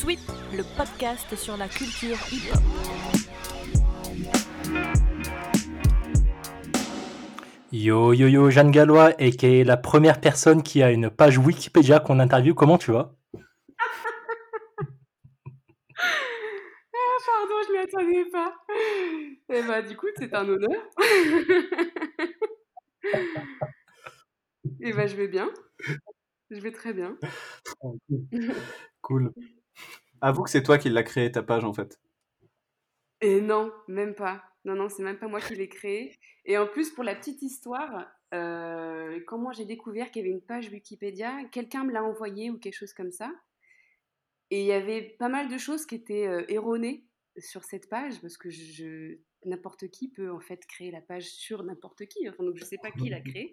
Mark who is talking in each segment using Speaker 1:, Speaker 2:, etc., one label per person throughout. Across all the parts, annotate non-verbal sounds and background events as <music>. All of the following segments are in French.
Speaker 1: Sweep, le podcast sur la culture hip-hop.
Speaker 2: Yo yo yo, Jeanne Gallois, et qui est la première personne qui a une page Wikipédia qu'on interviewe. Comment tu vas?
Speaker 3: Ah, pardon, je m'y attendais pas. Eh bah, du coup, c'est un honneur. Et bah, je vais bien. Je vais très bien.
Speaker 4: Cool. Avoue que c'est toi qui l'as créé ta page en fait.
Speaker 3: Et non, même pas. Non, non, c'est même pas moi qui l'ai créé. Et en plus, pour la petite histoire, euh, comment j'ai découvert qu'il y avait une page Wikipédia, quelqu'un me l'a envoyé ou quelque chose comme ça. Et il y avait pas mal de choses qui étaient euh, erronées sur cette page parce que je, n'importe qui peut en fait créer la page sur n'importe qui. Enfin, donc je sais pas qui l'a créé.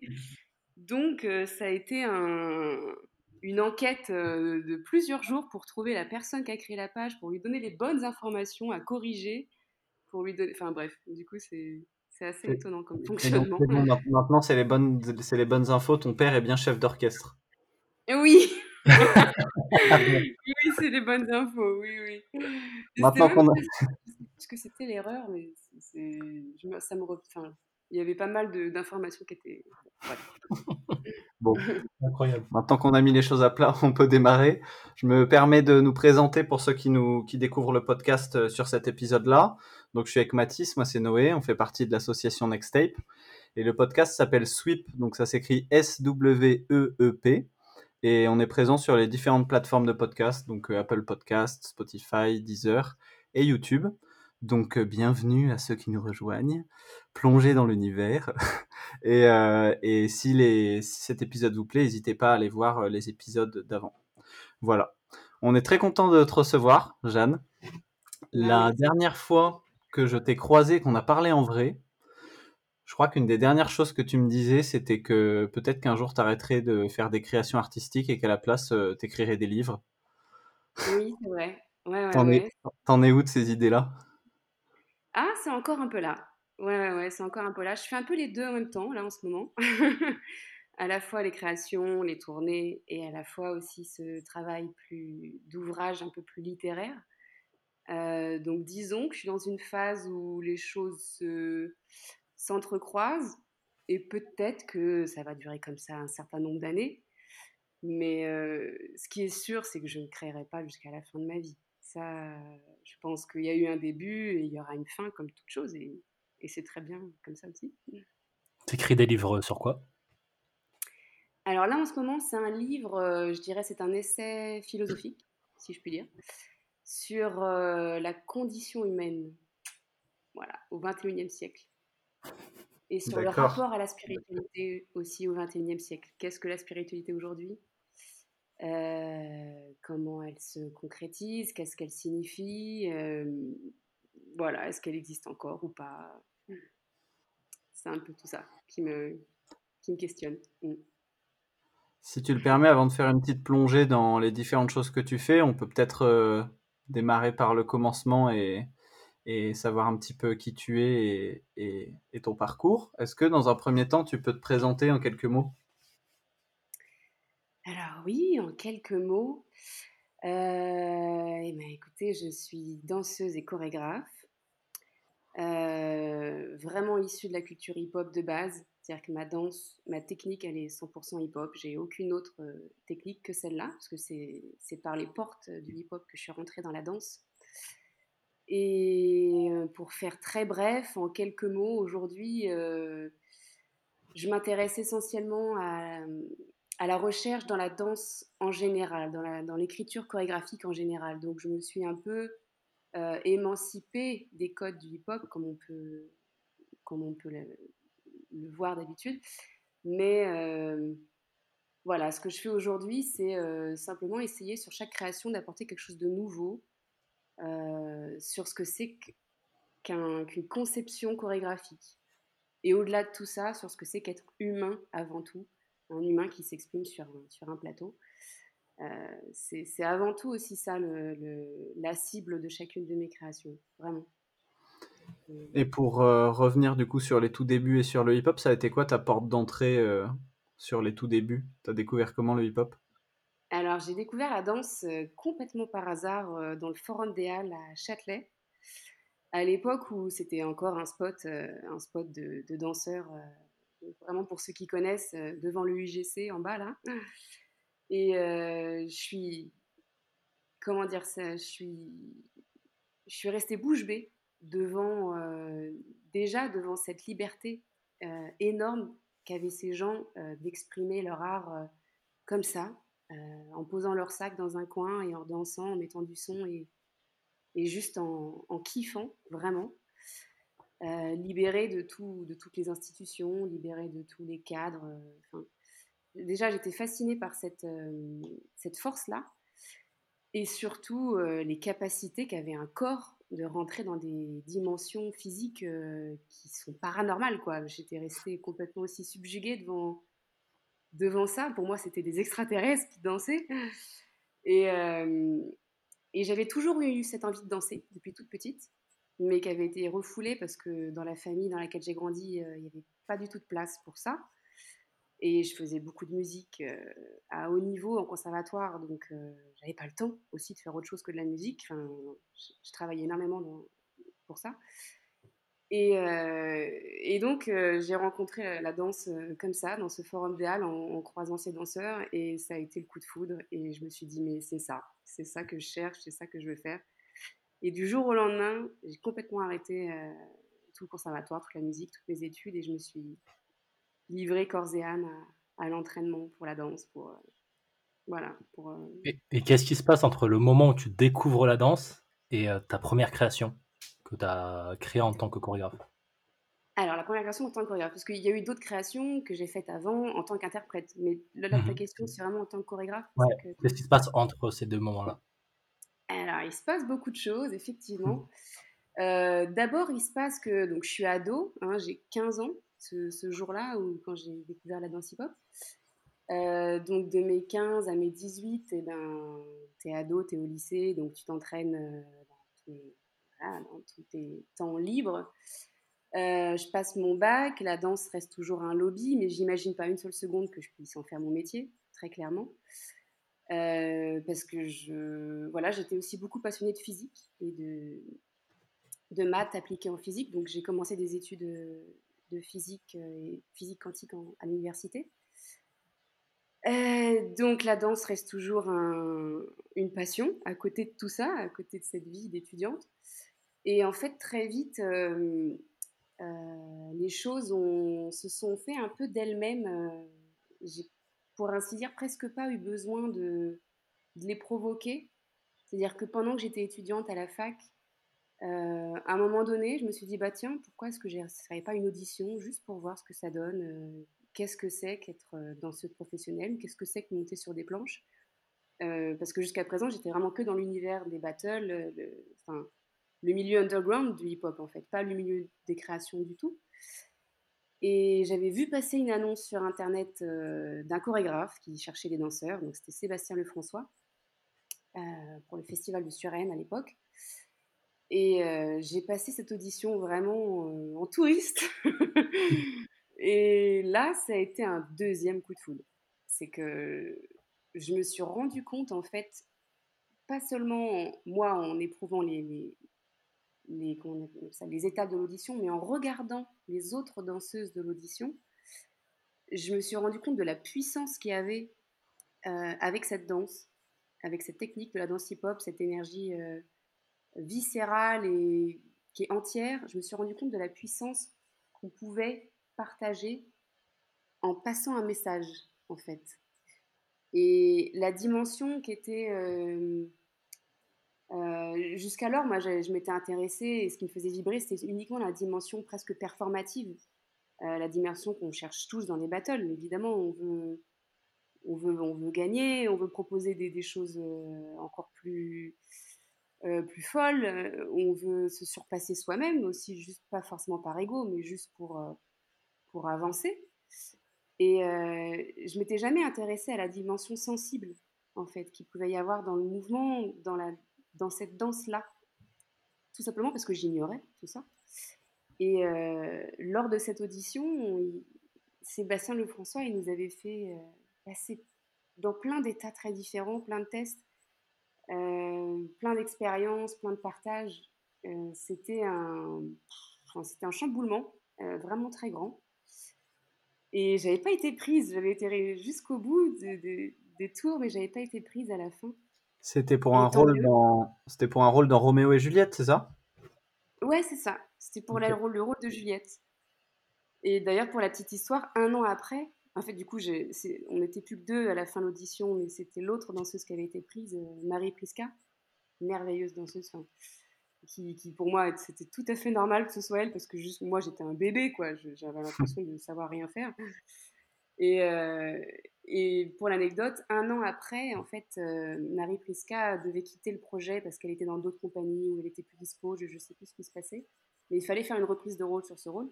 Speaker 3: Donc euh, ça a été un, une enquête euh, de plusieurs jours pour trouver la personne qui a créé la page, pour lui donner les bonnes informations à corriger, pour lui donner. Enfin bref, du coup c'est c'est assez étonnant comme
Speaker 4: donc,
Speaker 3: fonctionnement.
Speaker 4: maintenant c'est les bonnes c'est les bonnes infos. Ton père est bien chef d'orchestre.
Speaker 3: Oui. <laughs> <laughs> oui, c'est les bonnes infos, oui, oui.
Speaker 4: Maintenant qu'on a-
Speaker 3: pas ce que c'était l'erreur, mais ça me, enfin, il y avait pas mal d'informations qui étaient. Ouais. <laughs>
Speaker 4: Bon, <laughs>
Speaker 2: Incroyable.
Speaker 4: maintenant qu'on a mis les choses à plat, <laughs> on peut démarrer. Je me permets de nous présenter pour ceux qui nous qui découvrent le podcast euh, sur cet épisode-là. Donc je suis avec Mathis, moi c'est Noé, on fait partie de l'association Nextape et le podcast s'appelle Sweep, donc ça s'écrit S W E E P et on est présent sur les différentes plateformes de podcast, donc euh, Apple Podcast, Spotify, Deezer et YouTube. Donc euh, bienvenue à ceux qui nous rejoignent, plongez dans l'univers. <laughs> et, euh, et si, les, si cet épisode vous plaît, n'hésitez pas à aller voir euh, les épisodes d'avant. Voilà. On est très content de te recevoir, Jeanne. La
Speaker 3: merci.
Speaker 4: dernière fois que je t'ai croisé, qu'on a parlé en vrai, je crois qu'une des dernières choses que tu me disais, c'était que peut-être qu'un jour tu arrêterais de faire des créations artistiques et qu'à la place, tu écrirais des livres.
Speaker 3: Oui, c'est vrai. Ouais, ouais,
Speaker 4: T'en
Speaker 3: ouais.
Speaker 4: es, t'en es où de ces idées-là?
Speaker 3: Ah, c'est encore un peu là. Ouais, ouais, c'est encore un peu là. Je fais un peu les deux en même temps, là, en ce moment. <laughs> à la fois les créations, les tournées, et à la fois aussi ce travail plus d'ouvrage un peu plus littéraire. Euh, donc, disons que je suis dans une phase où les choses se- s'entrecroisent, et peut-être que ça va durer comme ça un certain nombre d'années. Mais euh, ce qui est sûr, c'est que je ne créerai pas jusqu'à la fin de ma vie. Ça, je pense qu'il y a eu un début et il y aura une fin comme toute chose et, et c'est très bien comme ça aussi.
Speaker 2: T'écris des livres sur quoi?
Speaker 3: Alors là, en ce moment, c'est un livre, euh, je dirais, c'est un essai philosophique, si je puis dire, sur euh, la condition humaine, voilà, au XXIe siècle. Et sur le rapport à la spiritualité aussi au XXIe siècle. Qu'est-ce que la spiritualité aujourd'hui? Euh, Comment elle se concrétise Qu'est-ce qu'elle signifie Euh, Voilà, est-ce qu'elle existe encore ou pas? C'est un peu tout ça qui me, qui me questionne. Mm.
Speaker 4: Si tu le permets, avant de faire une petite plongée dans les différentes choses que tu fais, on peut peut-être euh, démarrer par le commencement et, et savoir un petit peu qui tu es et, et- et ton parcours. Est-ce que dans un premier temps, tu peux te présenter en quelques mots?
Speaker 3: Oui, en quelques mots, euh, eh ben, écoutez, je suis danseuse et chorégraphe, euh, vraiment issue de la culture hip-hop de base, c'est-à-dire que ma danse, ma technique, elle est 100% hip-hop. J'ai aucune autre euh, technique que celle-là, parce que c'est par les portes du hip-hop que je suis rentrée dans la danse. Et pour faire très bref, en quelques mots, aujourd'hui, je m'intéresse essentiellement à, à la recherche dans la danse en général, dans l'écriture chorégraphique en général. Donc je me suis un peu euh, émancipée des codes du hip-hop, comme on peut, comme on peut le, voir d'habitude. Mais euh, voilà, ce que je fais aujourd'hui, c'est euh, simplement essayer sur chaque création d'apporter quelque chose de nouveau sur ce que c'est qu'un- qu'une conception chorégraphique. Et au-delà de tout ça, sur ce que c'est qu'être humain avant tout, un humain qui s'exprime sur, un- sur un plateau. Euh, c'est avant tout aussi ça le- le- la cible de chacune de mes créations, vraiment.
Speaker 4: Et pour euh, revenir du coup sur les tout débuts et sur le hip-hop, ça a été quoi ta porte d'entrée euh, sur les tout débuts? T'as découvert comment le hip-hop?
Speaker 3: Alors, j'ai découvert la danse complètement par hasard dans le Forum des Halles à Châtelet, à l'époque où c'était encore un spot, un spot de, de danseurs, vraiment pour ceux qui connaissent, euh, devant le UGC en bas là. Et euh, je suis, comment dire ça, je suis, je suis restée bouche bée devant, euh, déjà devant cette liberté énorme qu'avaient ces gens d'exprimer leur art comme ça, en posant leur sac dans un coin et en dansant, en mettant du son et, et juste en kiffant, vraiment. Euh, libérés de, tout, de toutes les institutions, libérés de tous les cadres. euh, déjà, j'étais fascinée par cette, euh, force-là et surtout les capacités qu'avait un corps de rentrer dans des dimensions physiques qui sont paranormales. J'étais restée complètement aussi subjuguée devant, ça. Pour moi, c'était des extraterrestres qui dansaient. Et j'avais toujours eu cette envie de danser depuis toute petite, mais qui avait été refoulée parce que dans la famille dans laquelle j'ai grandi, euh, il n'y avait pas du tout de place pour ça. Et je faisais beaucoup de musique euh, à haut niveau en conservatoire, donc euh, j'avais pas le temps aussi de faire autre chose que de la musique. Enfin, je, je travaillais énormément pour ça. Et, donc, j'ai rencontré la, danse comme ça, dans ce forum des Halles, en croisant ces danseurs, et ça a été le coup de foudre. Et je me suis dit, mais c'est ça, c'est ça que je cherche, c'est ça que je veux faire. Et du jour au lendemain, j'ai complètement arrêté euh, tout le conservatoire, toute la musique, toutes mes études, et je me suis livrée corps et âme à, à l'entraînement pour la danse, pour euh, voilà, pour euh,
Speaker 2: Et, et qu'est-ce qui se passe entre le moment où tu découvres la danse et ta première création que tu as créée en tant que chorégraphe?
Speaker 3: Alors, la première création en tant que chorégraphe, parce qu'il y a eu d'autres créations que j'ai faites avant en tant qu'interprète. Mais là, ta
Speaker 2: Mhm.
Speaker 3: question, c'est vraiment en tant que chorégraphe.
Speaker 2: Ouais.
Speaker 3: c'est que-
Speaker 2: Qu'est-ce qui se passe entre ces deux moments-là?
Speaker 3: Alors, il se passe beaucoup de choses, effectivement. Euh, D'abord, il se passe que donc, je suis ado, hein, j'ai 15 ans ce, ce jour-là, quand j'ai découvert la danse hip-hop. Euh, donc, de mes 15 à mes 18, eh ben, t'es ado, t'es au lycée, donc tu t'entraînes euh, dans, tous les- voilà, dans tous tes temps libres. Euh, je passe mon bac, la danse reste toujours un lobby, mais j'imagine pas une seule seconde que je puisse en faire mon métier, très clairement. Euh, parce que je, voilà, j'étais aussi beaucoup passionnée de physique et de, maths appliquées en physique. Donc j'ai commencé des études de, physique euh, et physique quantique à l'université. Euh, donc la danse reste toujours un- une passion à côté de tout ça, à côté de cette vie d'étudiante. Et en fait, très vite, euh, euh, les choses se sont fait un peu d'elles-mêmes. euh, pour ainsi dire, presque pas eu besoin de, les provoquer. C'est-à-dire que pendant que j'étais étudiante à la fac, euh, à un moment donné, je me suis dit, bah tiens, pourquoi est-ce que je ne ferais pas une audition juste pour voir ce que ça donne euh, Qu'est-ce que c'est qu'être euh, danseuse professionnelle Qu'est-ce que c'est que monter sur des planches Parce que jusqu'à présent, j'étais vraiment que dans l'univers des battles, le, le milieu underground du hip-hop en fait, pas le milieu des créations du tout. Et j'avais vu passer une annonce sur internet euh, d'un chorégraphe qui cherchait des danseurs, donc c'était Sébastien Lefrançois, euh, pour le festival de Suresnes à l'époque. Et euh, j'ai passé cette audition vraiment en touriste. <laughs> Et là, ça a été un deuxième coup de foudre. C'est que je me suis rendu compte, en fait, pas seulement moi en éprouvant les, les, ça, étapes de l'audition, mais en regardant les autres danseuses de l'audition, je me suis rendu compte de la puissance qu'il y avait euh, avec cette danse, avec cette technique de la danse hip-hop, cette énergie euh, viscérale et qui est entière. Je me suis rendu compte de la puissance qu'on pouvait partager en passant un message, en fait. Et la dimension qui était... euh, euh, Jusqu'alors, moi, je, m'étais intéressée et ce qui me faisait vibrer, c'était uniquement la dimension presque performative, euh, la dimension qu'on cherche tous dans les battles. Évidemment, on veut, on veut, on veut gagner, on veut proposer des, choses euh, encore plus, plus folles, on veut se surpasser soi-même aussi, juste pas forcément par ego, mais juste pour, pour avancer. Et je m'étais jamais intéressée à la dimension sensible, en fait, qu'il pouvait y avoir dans le mouvement, dans, la, dans cette danse-là. Tout simplement parce que j'ignorais tout ça. Et euh, lors de cette audition, Sébastien Lefrançois, il nous avait fait euh, passer dans plein d'états très différents, plein de tests, plein d'expériences, plein de partages. c'était un, c'était un chamboulement vraiment très grand. Et j'avais pas été prise, j'avais été jusqu'au bout des tours, mais j'avais pas été prise à la fin.
Speaker 4: C'était pour, un rôle dans... C'était pour un rôle dans Roméo et Juliette, c'est ça?
Speaker 3: Ouais, c'est ça. C'était pour le, rôle, le rôle de Juliette. Et d'ailleurs, pour la petite histoire, un an après, en fait, du coup, on n'était plus que deux à la fin de l'audition, mais c'était l'autre danseuse qui avait été prise, euh, Marie Prisca, merveilleuse danseuse, qui, qui, pour moi, c'était tout à fait normal que ce soit elle, parce que juste moi, j'étais un bébé, quoi. J'avais <laughs> l'impression de savoir rien faire. Et, euh, et pour l'anecdote, un an après, en fait, euh, Marie Prisca devait quitter le projet parce qu'elle était dans d'autres compagnies où elle était plus dispo, je ne sais plus ce qui se passait. Mais il fallait faire une reprise de rôle sur ce rôle.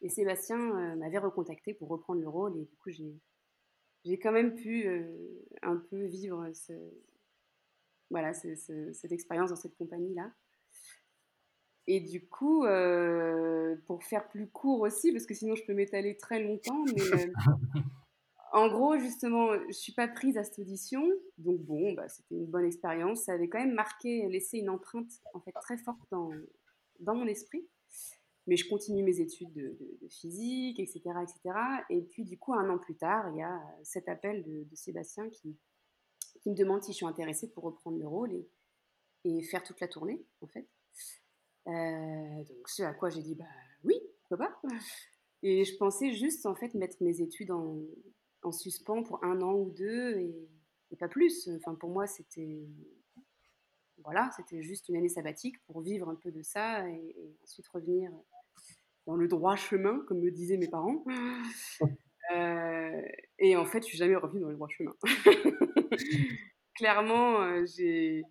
Speaker 3: Et Sébastien euh, m'avait recontacté pour reprendre le rôle. Et du coup, j'ai, quand même pu un peu vivre ce, voilà, cette expérience dans cette compagnie-là. Et du coup, euh, pour faire plus court aussi, parce que sinon je peux m'étaler très longtemps, euh, <laughs> en gros, justement, je suis pas prise à cette audition, donc bon, bah, c'était une bonne expérience. Ça avait quand même marqué, laissé une empreinte en fait très forte dans, mon esprit. Mais je continue mes études de, physique, etc., etc. Et puis du coup, un an plus tard, il y a cet appel de, Sébastien qui, me demande si je suis intéressée pour reprendre le rôle et, et faire toute la tournée, en fait. Euh, donc ce à quoi j'ai dit bah oui, pourquoi pas. Et je pensais juste en fait mettre mes études en, en suspens pour un an ou deux et, pas plus. Enfin pour moi c'était voilà, c'était juste une année sabbatique pour vivre un peu de ça et, ensuite revenir dans le droit chemin, comme me disaient mes parents. <laughs> Euh, et en fait, je suis jamais revenue dans le droit chemin. <laughs> Clairement, euh, j'ai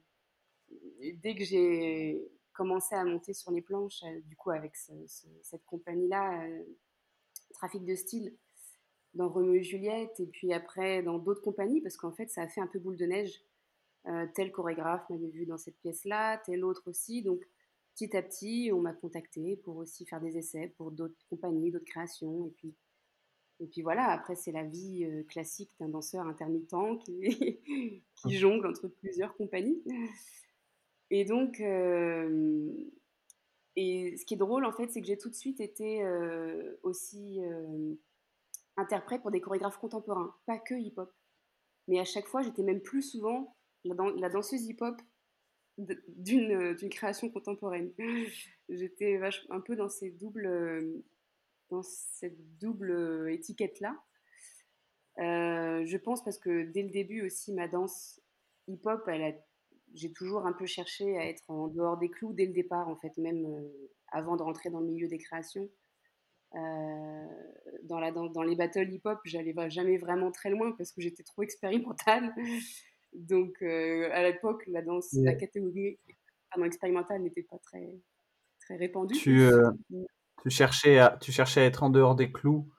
Speaker 3: dès que j'ai commencé à monter sur les planches, euh, du coup, avec cette compagnie-là, euh, Trafic de style, dans Romeo et Juliette, et puis après dans d'autres compagnies, parce qu'en fait, ça a fait un peu boule de neige. Euh, tel chorégraphe m'avait vu dans cette pièce-là, tel autre aussi. Donc, petit à petit, on m'a contacté pour aussi faire des essais pour d'autres compagnies, d'autres créations. Et puis, et puis voilà, après, c'est la vie classique d'un danseur intermittent qui, <laughs> qui jongle entre plusieurs compagnies. Et donc, euh, et ce qui est drôle en fait, c'est que j'ai tout de suite été euh, aussi euh, interprète pour des chorégraphes contemporains, pas que hip-hop. Mais à chaque fois, j'étais même plus souvent la, danseuse hip-hop d'une création contemporaine. <laughs> J'étais un peu dans, ces doubles, dans cette double étiquette-là. je pense parce que dès le début aussi, ma danse hip-hop, j'ai toujours un peu cherché à être en dehors des clous dès le départ, en fait, même euh, avant de rentrer dans le milieu des créations. Euh, dans, la, dans, les battles hip-hop, j'allais jamais vraiment très loin parce que j'étais trop expérimentale. <laughs> Donc, euh, à l'époque, la danse, la catégorie expérimentale n'était pas très, très répandue.
Speaker 4: Tu, tu, cherchais à, tu cherchais à être en dehors des clous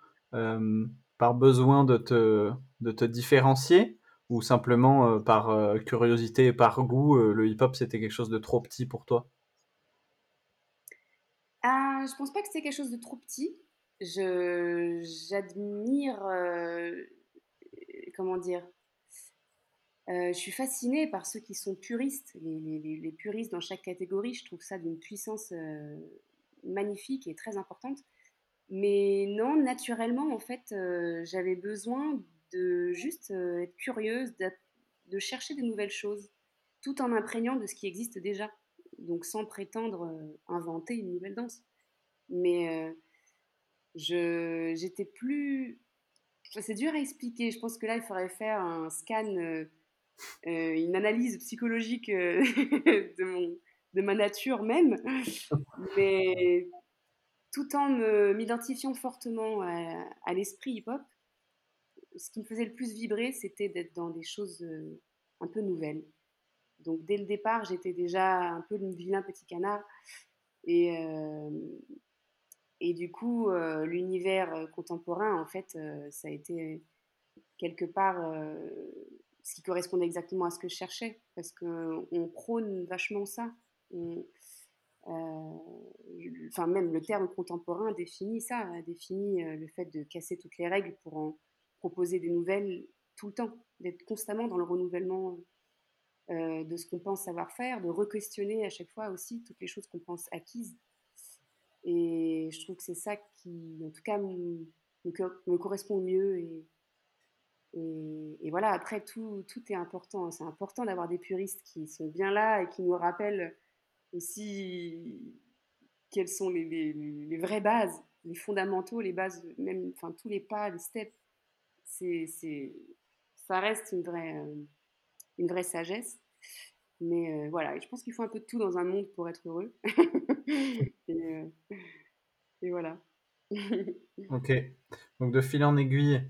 Speaker 4: par besoin de te, de te différencier ou simplement euh, par euh, curiosité et par goût, euh, le hip-hop c'était quelque chose de trop petit pour toi?
Speaker 3: Ah, Je pense pas que c'était quelque chose de trop petit. Je, j'admire, comment dire, je suis fascinée par ceux qui sont puristes, les, les, les, puristes dans chaque catégorie. Je trouve ça d'une puissance magnifique et très importante. Mais non, naturellement, en fait, j'avais besoin de juste euh, être curieuse, de chercher de nouvelles choses, tout en imprégnant de ce qui existe déjà. Donc sans prétendre euh, inventer une nouvelle danse. Mais euh, j'étais plus... C'est dur à expliquer. Je pense que là, il faudrait faire un scan, une analyse psychologique <laughs> de, mon, de ma nature même. Mais tout en m'identifiant fortement à l'esprit hip-hop, ce qui me faisait le plus vibrer, c'était d'être dans des choses euh, un peu nouvelles. Donc dès le départ, j'étais déjà un peu le vilain petit canard. Et, euh, et du coup, euh, l'univers contemporain, en fait, ça a été quelque part ce qui correspondait exactement à ce que je cherchais. Parce qu'on prône vachement ça. enfin, même le terme contemporain définit ça, définit le fait de casser toutes les règles pour en proposer des nouvelles tout le temps. d'être constamment dans le renouvellement euh, de ce qu'on pense savoir faire, de re-questionner à chaque fois aussi toutes les choses qu'on pense acquises. Et je trouve que c'est ça qui, en tout cas, me, me correspond mieux. Et, et, voilà, après, tout, tout est important. C'est important d'avoir des puristes qui sont bien là et qui nous rappellent aussi quelles sont les, les, vraies bases, les fondamentaux, les bases, même, enfin, tous les pas, les steps. C'est, ça reste une vraie, euh, une vraie sagesse. Mais euh, voilà, je pense qu'il faut un peu de tout dans un monde pour être heureux. <laughs> <laughs> Euh, et, voilà. <laughs>
Speaker 4: ok. Donc de fil en aiguille,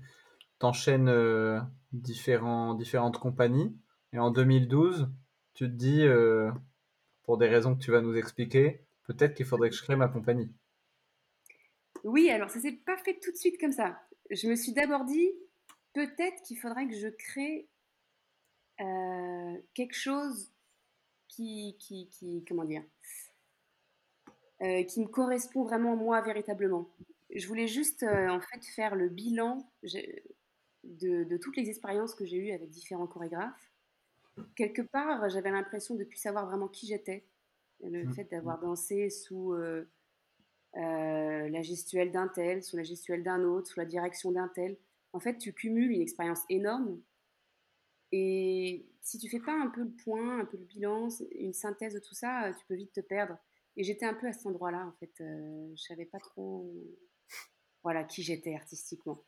Speaker 4: t'enchaînes euh, différents, différentes compagnies. Et en 2012, tu te dis, pour des raisons que tu vas nous expliquer, peut-être qu'il faudrait que je crée ma compagnie.
Speaker 3: Oui, alors ça s'est pas fait tout de suite comme ça. Je me suis d'abord dit, peut-être qu'il faudrait que je crée euh, quelque chose qui, qui, qui comment dire, euh, qui me correspond vraiment moi véritablement. Je voulais juste euh, en fait faire le bilan de, de toutes les expériences que j'ai eues avec différents chorégraphes. Quelque part, j'avais l'impression de ne plus savoir vraiment qui j'étais. Le mmh. fait d'avoir dansé sous la gestuelle d'un tel, sous la gestuelle d'un autre, sous la direction d'un tel. En fait, tu cumules une expérience énorme et si tu fais pas un peu le point, un peu le bilan, une synthèse de tout ça, tu peux vite te perdre. Et j'étais un peu à cet endroit-là, en fait. Euh, je savais pas trop voilà, qui j'étais artistiquement.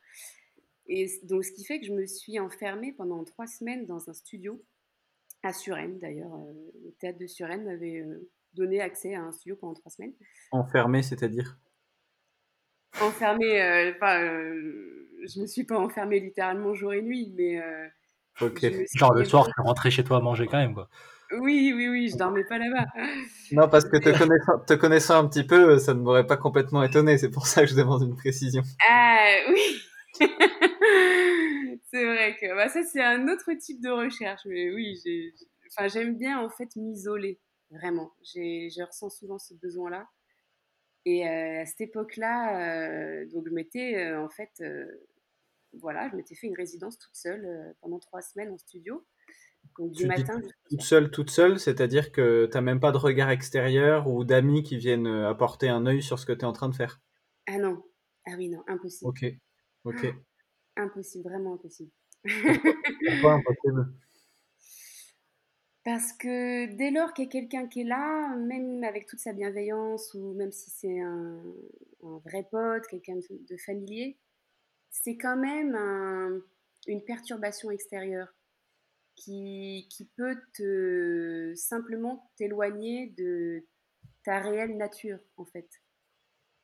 Speaker 3: Et donc, ce qui fait que je me suis enfermée pendant trois semaines dans un studio, à Suresnes d'ailleurs. Euh, le théâtre de Suresnes m'avait euh, donné accès à un studio pendant trois semaines.
Speaker 4: Enfermée, c'est-à-dire?
Speaker 3: Enfermée, enfin, je me suis pas enfermée littéralement jour et nuit, mais
Speaker 2: Genre le soir, tu rentrais chez toi à manger quand même, quoi.
Speaker 3: Oui, oui, oui, je dormais pas là-bas.
Speaker 4: Non, parce que te connaissant, te connaissant un petit peu, ça ne m'aurait pas complètement étonné. C'est pour ça que je demande une précision.
Speaker 3: Ah oui. <laughs> c'est vrai que bah, ça c'est un autre type de recherche, mais oui, enfin, j'aime bien en fait m'isoler, vraiment. Je ressens souvent ce besoin-là. Et euh, à cette époque-là, euh, donc je m'étais euh, en fait voilà, je m'étais fait une résidence toute seule pendant trois semaines en studio.
Speaker 4: Donc, du matin toute seule, toute seule, c'est-à-dire que tu n'as même pas de regard extérieur ou d'amis qui viennent euh, apporter un œil sur ce que tu es en train de faire?
Speaker 3: Ah non, ah oui, non, impossible.
Speaker 4: Ok, ok. <gasps>
Speaker 3: impossible, vraiment impossible. <laughs>
Speaker 4: Pourquoi? Impossible?
Speaker 3: Parce que dès lors qu'il y a quelqu'un qui est là, même avec toute sa bienveillance, ou même si c'est un, un, vrai pote, quelqu'un de familier, c'est quand même une perturbation extérieure qui, peut te, simplement t'éloigner de ta réelle nature, en fait.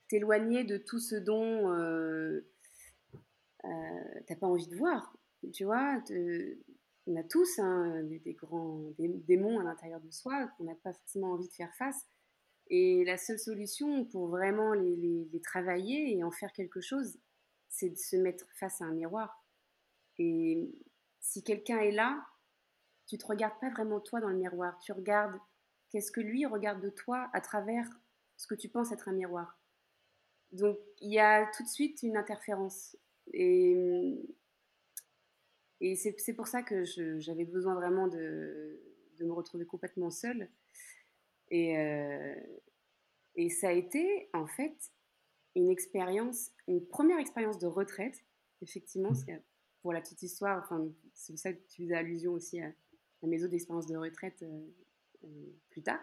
Speaker 3: T'éloigner de tout ce dont euh, euh, t'as pas envie de voir. Tu vois, on a tous hein, des, grands démons à l'intérieur de soi qu'on n'a pas forcément envie de faire face. Et la seule solution pour vraiment les travailler et en faire quelque chose, c'est de se mettre face à un miroir. Et si quelqu'un est là, tu te regardes pas vraiment toi dans le miroir, tu regardes qu'est-ce que lui regarde de toi à travers ce que tu penses être un miroir. Donc il y a tout de suite une interférence. Et, et c'est pour ça que j'avais besoin vraiment de, de, me retrouver complètement seule. Et, euh, et ça a été en fait une expérience, une première expérience de retraite, effectivement, mmh. pour la petite histoire, enfin, c'est pour ça que tu faisais allusion aussi à, mes autres expériences de retraite euh, euh, plus tard,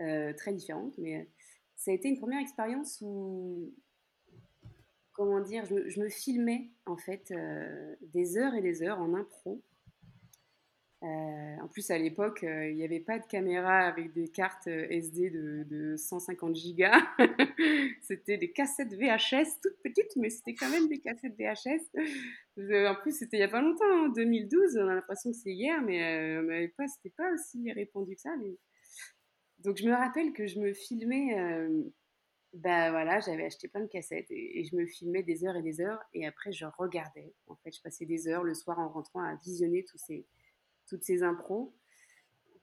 Speaker 3: euh, très différentes, mais ça a été une première expérience où, comment dire, je, me filmais en fait des heures et des heures en impro en plus, à l'époque, euh, il n'y avait pas de caméra avec des cartes euh, SD de, 150 gigas. <laughs> c'était des cassettes VHS, toutes petites, mais c'était quand même des cassettes VHS. en plus, c'était il n'y a pas longtemps, en hein, 2012. On a l'impression que c'est hier, mais, mais pas, c'était pas aussi répandu que ça. Donc, je me rappelle que je me filmais. ben voilà, j'avais acheté plein de cassettes et, et, je me filmais des heures et des heures. Et après, je regardais. En fait, je passais des heures le soir en rentrant à visionner tous ces toutes ces impros.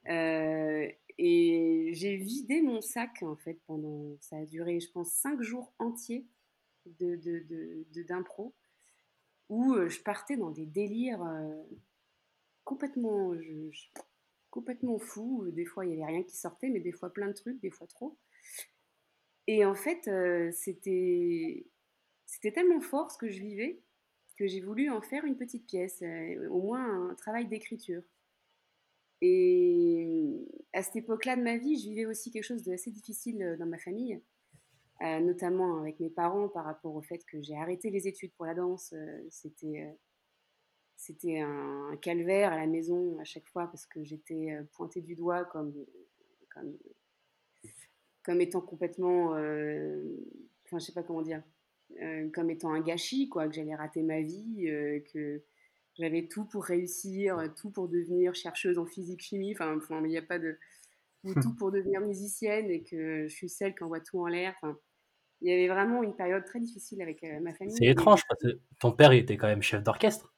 Speaker 3: Euh, et j'ai vidé mon sac, en fait, pendant. Ça a duré, je pense, cinq jours entiers d'impro. De, de, où je partais dans des délires complètement, complètement fous. Des fois, il n'y avait rien qui sortait, mais des fois plein de trucs, des fois trop. Et en fait, c'était tellement fort ce que je vivais que j'ai voulu en faire une petite pièce, au moins un travail d'écriture. Et à cette époque-là de ma vie, je vivais aussi quelque chose d'assez difficile dans ma famille, notamment avec mes parents par rapport au fait que j'ai arrêté les études pour la danse. C'était c'était un calvaire à la maison à chaque fois parce que j'étais pointée du doigt comme, comme, comme étant complètement. enfin, je sais pas comment dire. comme étant un gâchis, quoi, que j'allais rater ma vie, que j'avais tout pour réussir, tout pour devenir chercheuse en physique-chimie, enfin, il n'y a pas de. ou <laughs> tout pour devenir musicienne et que je suis celle qui envoie tout en l'air. Enfin, il y avait vraiment une période très difficile avec ma famille.
Speaker 2: C'est étrange parce que ton père il était quand même chef d'orchestre.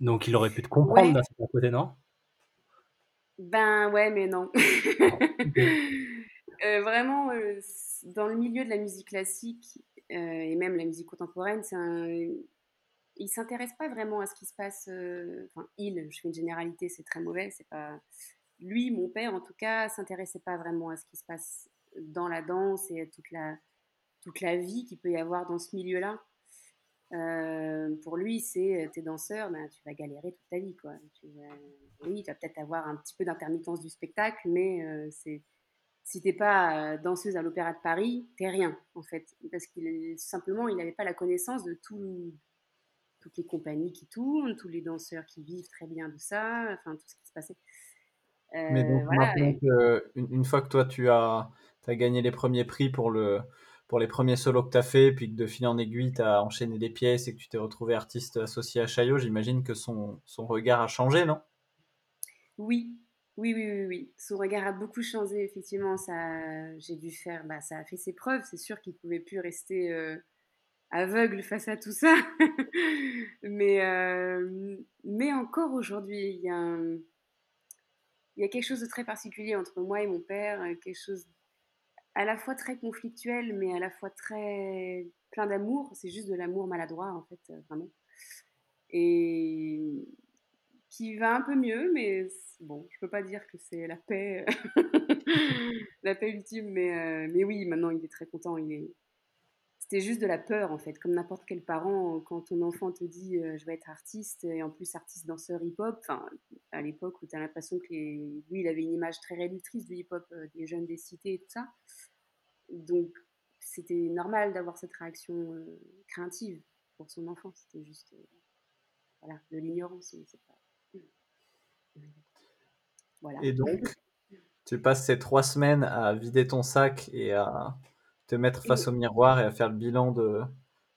Speaker 2: Donc il aurait pu te comprendre d'un certain côté, non?
Speaker 3: Ben ouais, mais non. <laughs> euh, vraiment, euh, dans le milieu de la musique classique euh, et même la musique contemporaine, c'est un... il s'intéresse pas vraiment à ce qui se passe. Euh, enfin, il, je fais une généralité, c'est très mauvais, c'est pas. Lui, mon père en tout cas, s'intéressait pas vraiment à ce qui se passe dans la danse et à toute la toute la vie qu'il peut y avoir dans ce milieu-là. Euh, pour lui, c'est euh, tes danseurs, ben, tu vas galérer toute ta vie. Quoi. Tu oui, tu vas peut-être avoir un petit peu d'intermittence du spectacle, mais euh, c'est si t'es pas danseuse à l'Opéra de Paris, t'es rien en fait, parce qu'il simplement il n'avait pas la connaissance de tout, toutes les compagnies qui tournent, tous les danseurs qui vivent très bien de ça, enfin tout ce qui se passait.
Speaker 4: mais donc voilà, une, une, fois que toi tu as, as gagné les premiers prix pour le pour les premiers solos que tu as fait, puis que de fil en aiguille, tu as enchaîné des pièces et que tu t'es retrouvé artiste associé à Chaillot, j'imagine que son, son, regard a changé, non?
Speaker 3: Oui. oui, oui, oui, oui. Son regard a beaucoup changé, effectivement. Ça, j'ai dû faire, bah, ça a fait ses preuves. C'est sûr qu'il ne pouvait plus rester euh, aveugle face à tout ça. <laughs> mais, euh, mais encore aujourd'hui, il y, a y a quelque chose de très particulier entre moi et mon père, quelque chose à la fois très conflictuel, mais à la fois très plein d'amour. C'est juste de l'amour maladroit, en fait, euh, vraiment. Et qui va un peu mieux, mais bon, je peux pas dire que c'est la paix, <laughs> la paix ultime, mais, euh, mais oui, maintenant il est très content. C'était juste de la peur, en fait, comme n'importe quel parent, quand ton enfant te dit euh, je vais être artiste, et en plus artiste danseur hip-hop, à l'époque où tu as l'impression que lui, il avait une image très réductrice du hip-hop, des jeunes des cités et tout ça. Donc, c'était normal d'avoir cette réaction euh, craintive pour son enfant. C'était juste euh, voilà, de l'ignorance.
Speaker 4: Voilà. Et donc, tu passes ces trois semaines à vider ton sac et à te mettre face au miroir et à faire le bilan de,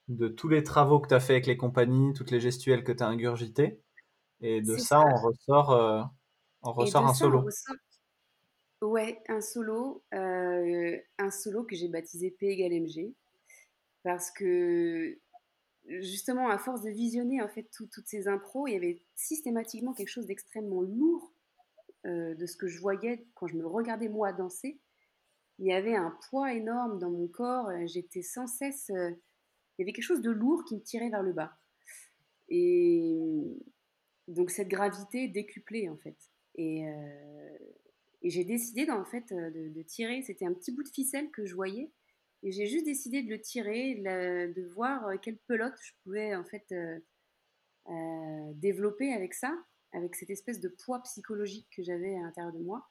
Speaker 4: de tous les travaux que tu as fait avec les compagnies, toutes les gestuelles que tu as ingurgitées. Et de ça, on ressort, euh, on ressort un solo.
Speaker 3: Ouais, un solo, euh, un solo que j'ai baptisé P égale MG, parce que justement, à force de visionner en fait toutes ces impros, il y avait systématiquement quelque chose d'extrêmement lourd euh, de ce que je voyais quand je me regardais moi danser. Il y avait un poids énorme dans mon corps, euh, j'étais sans cesse, il y avait quelque chose de lourd qui me tirait vers le bas. Et donc cette gravité décuplée en fait. Et, et j'ai décidé en fait euh, de, tirer, c'était un petit bout de ficelle que je voyais, et j'ai juste décidé de le tirer, de, voir euh, quelle pelote je pouvais en fait euh, développer avec ça, avec cette espèce de poids psychologique que j'avais à l'intérieur de moi.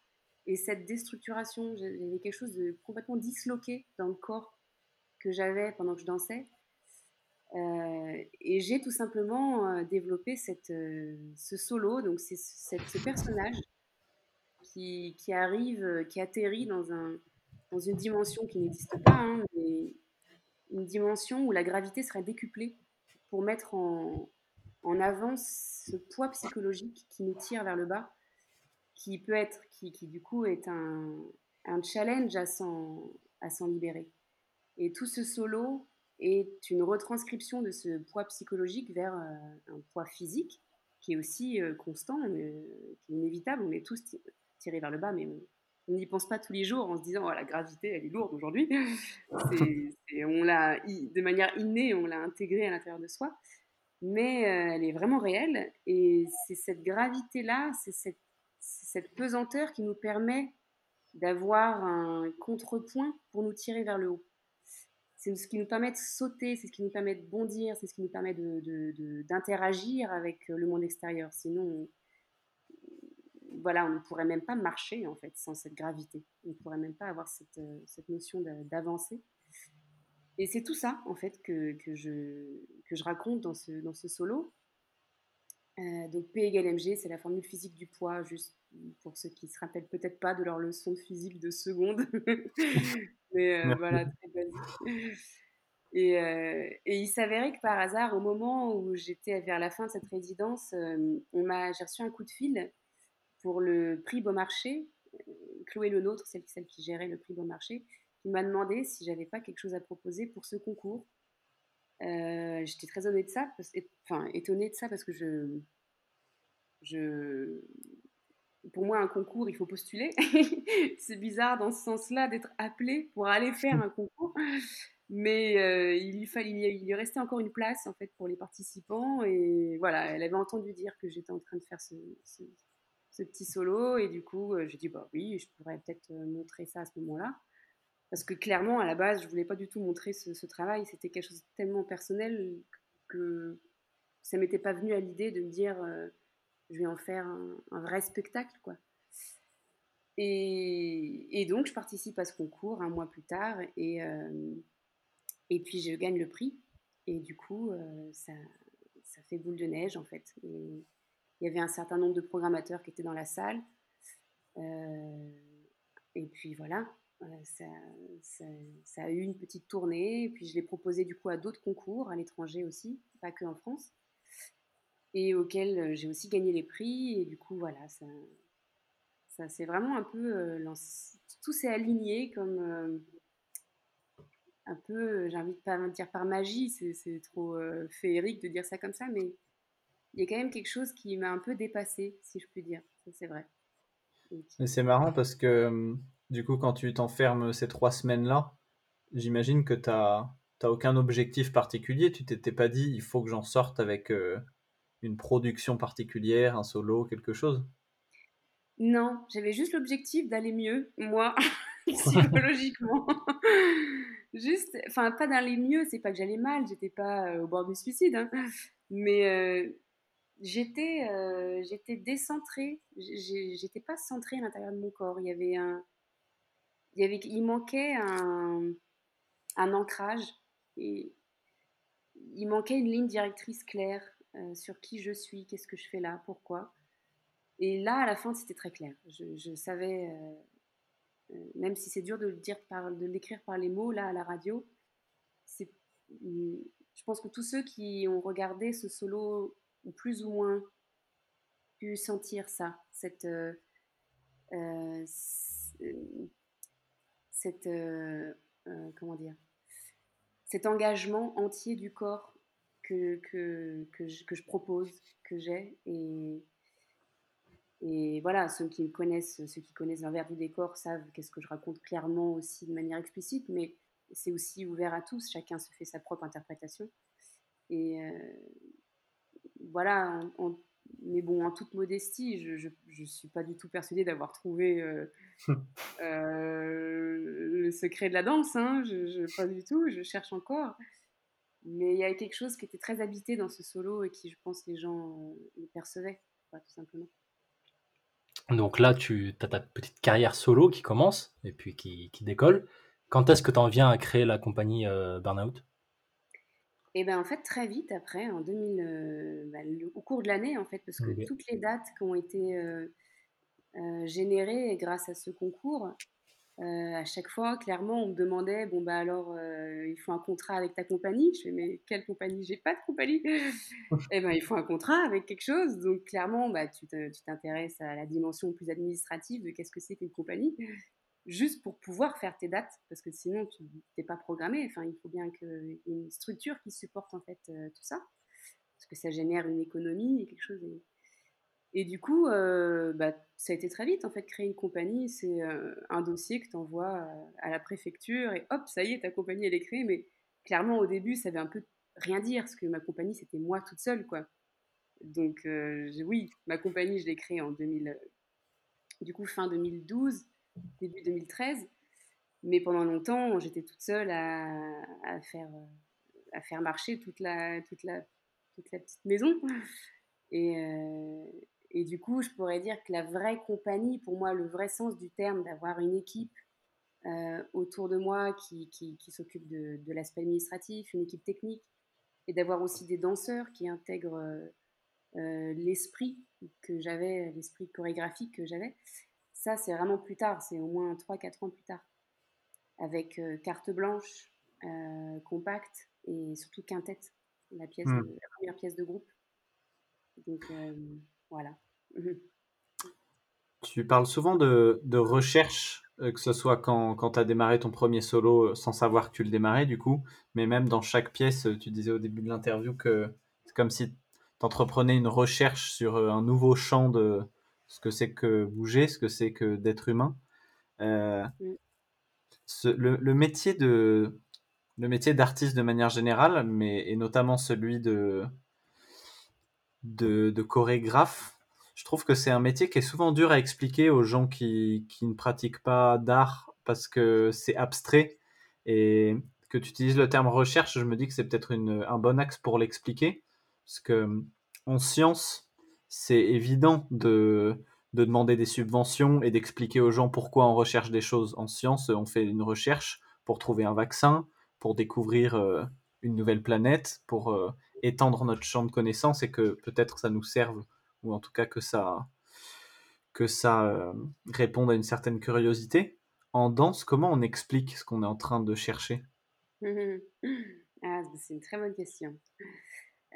Speaker 3: Et cette déstructuration, j'avais quelque chose de complètement disloqué dans le corps que j'avais pendant que je dansais. et j'ai tout simplement développé cette, ce solo, donc c'est ce personnage qui, arrive, euh, qui atterrit dans, un, dans une dimension qui n'existe pas, hein, mais une dimension où la gravité serait décuplée pour mettre en, en avant ce poids psychologique qui nous tire vers le bas, qui peut être, qui, qui du coup est un, un challenge à s'en, à s'en libérer. Et tout ce solo est une retranscription de ce poids psychologique vers euh, un poids physique qui est aussi euh, constant, qui est inévitable. On est tous tiré vers le bas, mais on n'y pense pas tous les jours en se disant oh, la gravité, elle est lourde aujourd'hui. <laughs> on l'a de manière innée, on l'a intégrée à l'intérieur de soi, mais euh, elle est vraiment réelle. Et c'est cette gravité-là, c'est cette, cette, pesanteur qui nous permet d'avoir un contrepoint pour nous tirer vers le haut. C'est ce qui nous permet de sauter, c'est ce qui nous permet de bondir, c'est ce qui nous permet d'interagir avec le monde extérieur. Sinon, voilà, on ne pourrait même pas marcher en fait sans cette gravité. On ne pourrait même pas avoir cette, euh, cette notion d'avancer. Et c'est tout ça en fait que, que, je, que je raconte dans ce, dans ce solo. Euh, donc P égale mg, c'est la formule physique du poids, juste pour ceux qui se rappellent peut-être pas de leur leçon de physique de seconde. <laughs> Mais euh, voilà, très basique. Et, et, il s'avérait que par hasard, au moment où j'étais vers la fin de cette résidence, on m'a, j'ai reçu un coup de fil pour le prix Beaumarchais, euh, Chloé Le Nôtre, celle, celle qui gérait le prix Beaumarchais, qui m'a demandé si j'avais pas quelque chose à proposer pour ce concours. Euh, j'étais très honnête de ça, enfin étonnée de ça parce que je, je, pour moi un concours il faut postuler. <laughs> c'est bizarre dans ce sens-là d'être appelé pour aller faire un concours, mais euh, il lui fallait, il lui restait encore une place en fait pour les participants et voilà, elle avait entendu dire que j'étais en train de faire ce, petit solo. Et du coup, euh, j'ai dit, bah oui, je pourrais peut-être euh, montrer ça à ce moment-là. Parce que clairement, à la base, je voulais pas du tout montrer ce, travail. C'était quelque chose de tellement personnel que ça m'était pas venu à l'idée de me dire, je vais en faire un, vrai spectacle, quoi. Et, donc, je participe à ce concours un mois plus tard et, et puis je gagne le prix. Et du coup, ça, ça fait boule de neige, en fait. Il y avait un certain nombre de programmateurs qui étaient dans la salle. Euh, et puis voilà, euh, ça, ça, a eu une petite tournée. Et puis je l'ai proposé du coup à d'autres concours à l'étranger aussi, pas que en France. Et auxquels euh, j'ai aussi gagné les prix. Et du coup, voilà, ça, ça c'est vraiment un peu. tout s'est aligné comme. un peu, j'ai envie de pas dire par magie, c'est trop féerique de dire ça comme ça, mais il y a quand même quelque chose qui m'a un peu dépassé, si je puis dire. C'est vrai.
Speaker 4: Mais c'est marrant parce que du coup, quand tu t'enfermes ces trois semaines-là, j'imagine que tu n'as aucun objectif particulier. Tu t'étais pas dit, il faut que j'en sorte avec euh, une production particulière, un solo, quelque chose?
Speaker 3: Non, j'avais juste l'objectif d'aller mieux, moi, <laughs> psychologiquement. juste, enfin, pas d'aller mieux, c'est pas que j'allais mal, j'étais pas euh, au bord du suicide, hein. mais euh, j'étais euh, j'étais décentrée. J'étais pas centrée à l'intérieur de mon corps. Il y avait un il y avait il manquait un, un ancrage et il manquait une ligne directrice claire euh, sur qui je suis qu'est-ce que je fais là pourquoi. Et là à la fin c'était très clair. Je, savais euh, même si c'est dur de le dire par de l'écrire par les mots là à la radio c'est je pense que tous ceux qui ont regardé ce solo plus ou moins pu sentir ça, cette, euh, euh, cette euh, comment dire, cet engagement entier du corps que, que, que, je, que je, propose, que j'ai. Et, et voilà, ceux qui me connaissent, ceux qui connaissent l'envers du décor savent qu'est-ce que je raconte clairement aussi de manière explicite, mais c'est aussi ouvert à tous, chacun se fait sa propre interprétation. Et, voilà, mais bon, en toute modestie, je ne suis pas du tout persuadée d'avoir trouvé euh, <laughs> euh, le secret de la danse. Hein, je, pas du tout, je cherche encore. Mais il y avait quelque chose qui était très habité dans ce solo et qui, je pense, les gens euh, le percevaient, tout simplement.
Speaker 2: Donc là, tu as ta petite carrière solo qui commence et puis qui, qui décolle. Quand est-ce que tu en viens à créer la compagnie Burnout?
Speaker 3: Et ben en fait très vite après, en 2000, euh, bah, au cours de l'année en fait, parce que toutes les dates qui ont été euh, euh, générées grâce à ce concours, à chaque fois clairement on me demandait bon bah alors il faut un contrat avec ta compagnie? Je fais mais quelle compagnie? J'ai pas de compagnie. <laughs> Et ben il faut un contrat avec quelque chose. Donc clairement bah tu t'intéresses à la dimension plus administrative de qu'est-ce que c'est qu'une compagnie juste pour pouvoir faire tes dates, parce que sinon tu n'es pas programmé. Enfin, il faut bien qu'il y ait une structure qui supporte en fait euh, tout ça, parce que ça génère une économie et quelque chose. Et du coup, euh, bah, ça a été très vite, en fait, créer une compagnie, c'est euh, un dossier que tu envoies à la préfecture et hop, ça y est, ta compagnie, elle est créée. Mais clairement, au début, ça avait un peu rien dire, parce que ma compagnie, c'était moi toute seule, quoi. Donc, euh, oui, ma compagnie, je l'ai créée en 2000, du coup, fin 2012, début 2013. Mais pendant longtemps, j'étais toute seule à, à, faire, à faire marcher toute la, toute, la, toute la petite maison. Et, et du coup, je pourrais dire que la vraie compagnie, pour moi, le vrai sens du terme, d'avoir une équipe euh, autour de moi qui, qui, qui s'occupe de, de l'aspect administratif, une équipe technique, et d'avoir aussi des danseurs qui intègrent euh, euh l'esprit que j'avais, l'esprit chorégraphique que j'avais, ça, c'est vraiment plus tard, c'est au moins 3-4 ans plus tard, avec euh, carte blanche, compact et surtout quintette, la, pièce mmh. de, la première pièce de groupe. Donc, voilà. Mmh
Speaker 4: tu parles souvent de, de recherche, euh, que ce soit quand, quand tu as démarré ton premier solo euh, sans savoir que tu le démarrais, du coup, mais même dans chaque pièce, euh, tu disais au début de l'interview que c'est comme si tu entreprenais une recherche sur un nouveau champ de ce que c'est que bouger, ce que c'est que d'être humain. Mmh. ce, le, le, métier de le métier d'artiste de manière générale, mais et notamment celui de de, de chorégraphe, je trouve que c'est un métier qui est souvent dur à expliquer aux gens qui, qui ne pratiquent pas d'art parce que c'est abstrait et que tu utilises le terme recherche, je me dis que c'est peut-être un bon axe pour l'expliquer parce que en science, c'est évident de, de demander des subventions et d'expliquer aux gens pourquoi on recherche des choses. En science, on fait une recherche pour trouver un vaccin, pour découvrir euh, une nouvelle planète, pour euh, étendre notre champ de connaissances et que peut-être ça nous serve, ou en tout cas que ça, que ça euh, réponde à une certaine curiosité. En danse, comment on explique ce qu'on est en train de chercher? <laughs>
Speaker 3: Ah, C'est une très bonne question.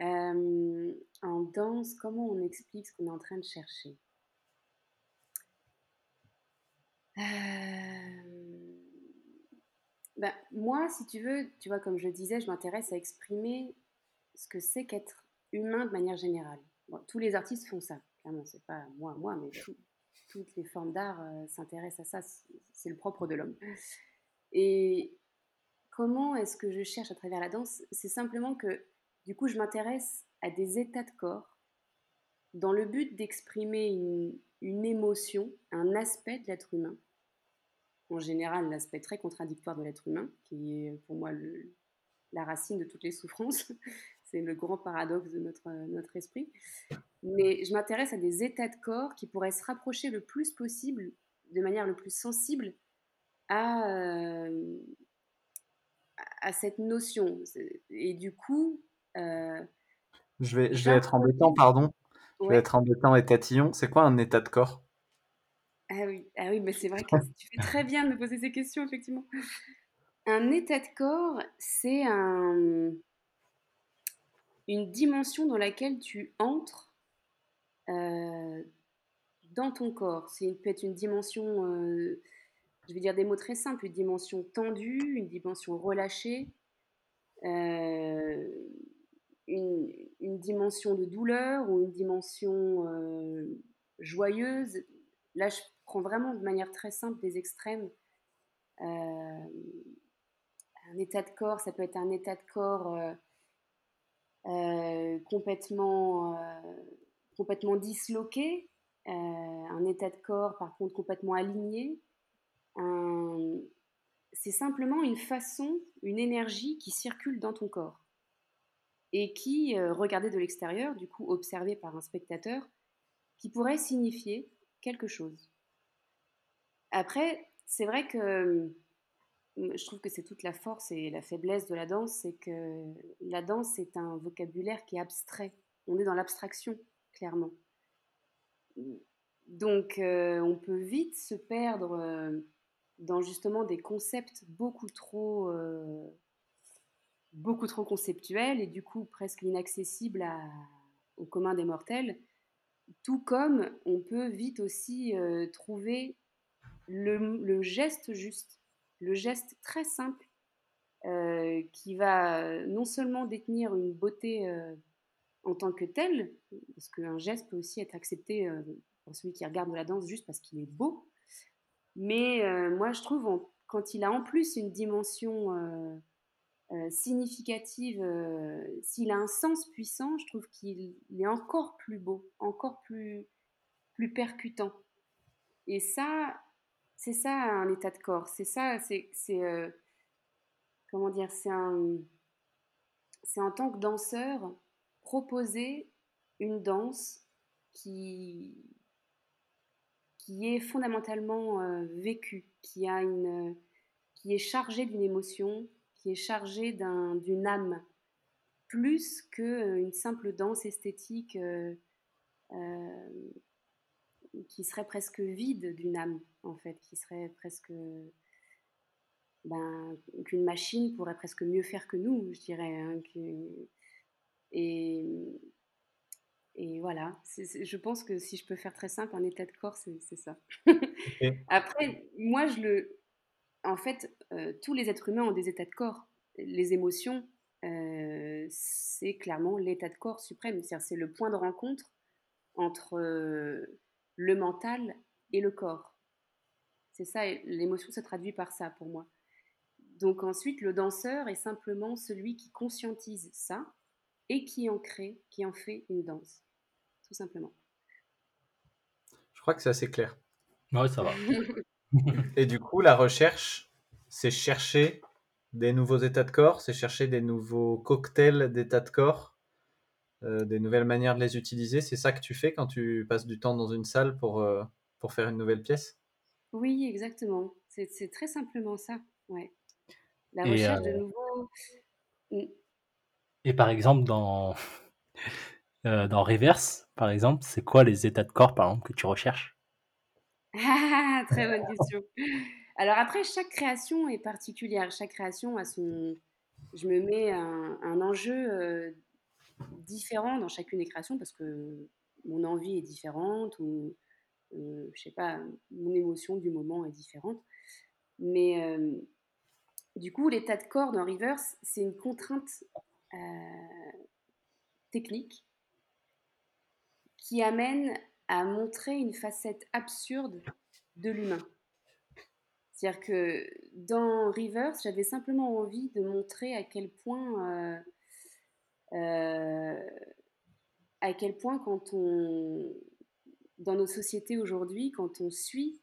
Speaker 3: Euh, en danse, comment on explique ce qu'on est en train de chercher? Euh... ben, Moi, si tu veux, tu vois, comme je disais, je m'intéresse à exprimer ce que c'est qu'être humain de manière générale. Tous les artistes font ça, clairement, c'est pas moi, moi, mais tout, toutes les formes d'art euh, s'intéressent à ça, c'est le propre de l'homme. Et comment est-ce que je cherche à travers la danse? C'est simplement que, du coup, je m'intéresse à des états de corps dans le but d'exprimer une, émotion, un aspect de l'être humain. En général, l'aspect très contradictoire de l'être humain, qui est pour moi la racine de toutes les souffrances. C'est le grand paradoxe de notre, notre esprit. Mais je m'intéresse à des états de corps qui pourraient se rapprocher le plus possible, de manière le plus sensible, à, euh, à cette notion. Et du coup... Euh,
Speaker 4: je vais, je vais être embêtant, pardon. Je vais être embêtant et tatillon. C'est quoi un état de corps?
Speaker 3: Ah oui, ah oui, mais c'est vrai que tu fais très bien de me poser ces questions, effectivement. Un état de corps, c'est un, une dimension dans laquelle tu entres euh, dans ton corps. C'est peut être une dimension, euh, je vais dire des mots très simples, une dimension tendue, une dimension relâchée, euh, une, dimension de douleur ou une dimension joyeuse. Là, je prends vraiment de manière très simple des extrêmes. Un état de corps, ça peut être un état de corps complètement, euh, complètement disloqué, un état de corps par contre complètement aligné. C'est simplement une façon, une énergie qui circule dans ton corps et qui, regardée de l'extérieur, du coup observée par un spectateur, qui pourrait signifier quelque chose. Après, c'est vrai que je trouve que c'est toute la force et la faiblesse de la danse, c'est que la danse est un vocabulaire qui est abstrait. On est dans l'abstraction, clairement. Donc, euh, on peut vite se perdre euh, dans justement des concepts beaucoup trop, euh, beaucoup trop conceptuels et du coup presque inaccessibles au commun des mortels. Tout comme on peut vite aussi trouver le geste juste le geste très simple euh, qui va non seulement détenir une beauté euh, en tant que tel, parce qu'un geste peut aussi être accepté euh, pour celui qui regarde de la danse juste parce qu'il est beau. Mais euh, moi, je trouve, quand il a en plus une dimension significative, s'il a un sens puissant, je trouve qu'il est encore plus beau, encore plus, plus percutant. Et ça, c'est ça un état de corps. C'est ça, c'est, comment dire, c'est un, c'est en tant que danseur proposer une danse qui, qui est fondamentalement euh, vécue, qui, a une, qui est chargée d'une émotion, qui est chargée d'une âme, plus qu'une euh, simple danse esthétique euh, qui serait presque vide d'une âme, en fait, qui serait presque... Ben, qu'une machine pourrait presque mieux faire que nous, je dirais. Hein, et, et voilà, je pense que si je peux faire très simple, un état de corps, c'est ça. <laughs> Après, moi, je le. En fait, euh, tous les êtres humains ont des états de corps. Les émotions, euh, c'est clairement l'état de corps suprême. C'est le point de rencontre entre euh, le mental et le corps. C'est ça, l'émotion se traduit par ça pour moi. Donc ensuite, le danseur est simplement celui qui conscientise ça et qui en crée, qui en fait une danse, tout simplement.
Speaker 4: Je crois que c'est assez clair.
Speaker 2: Oui, ça va. <laughs>
Speaker 4: et du coup, la recherche, c'est chercher des nouveaux états de corps, c'est chercher des nouveaux cocktails d'états de corps, euh, des nouvelles manières de les utiliser. C'est ça que tu fais quand tu passes du temps dans une salle pour, euh, pour faire une nouvelle pièce?
Speaker 3: Oui, exactement. C'est très simplement ça. Ouais. La recherche de euh, nouveaux.
Speaker 2: Mm. Et par exemple, dans, <laughs> euh, dans Reverse, par exemple, c'est quoi les états de corps, par exemple, que tu recherches?
Speaker 3: Ah, Très bonne question. Alors après, chaque création est particulière. Chaque création a son... Je me mets un, un enjeu différent dans chacune des créations parce que mon envie est différente ou, je sais pas, mon émotion du moment est différente. Mais euh, du coup, l'état de corps dans Reverse, c'est une contrainte euh, technique qui amène à montrer une facette absurde de l'humain. C'est-à-dire que dans Reverse, j'avais simplement envie de montrer à quel point, euh, euh, à quel point quand on, dans nos sociétés aujourd'hui, quand on suit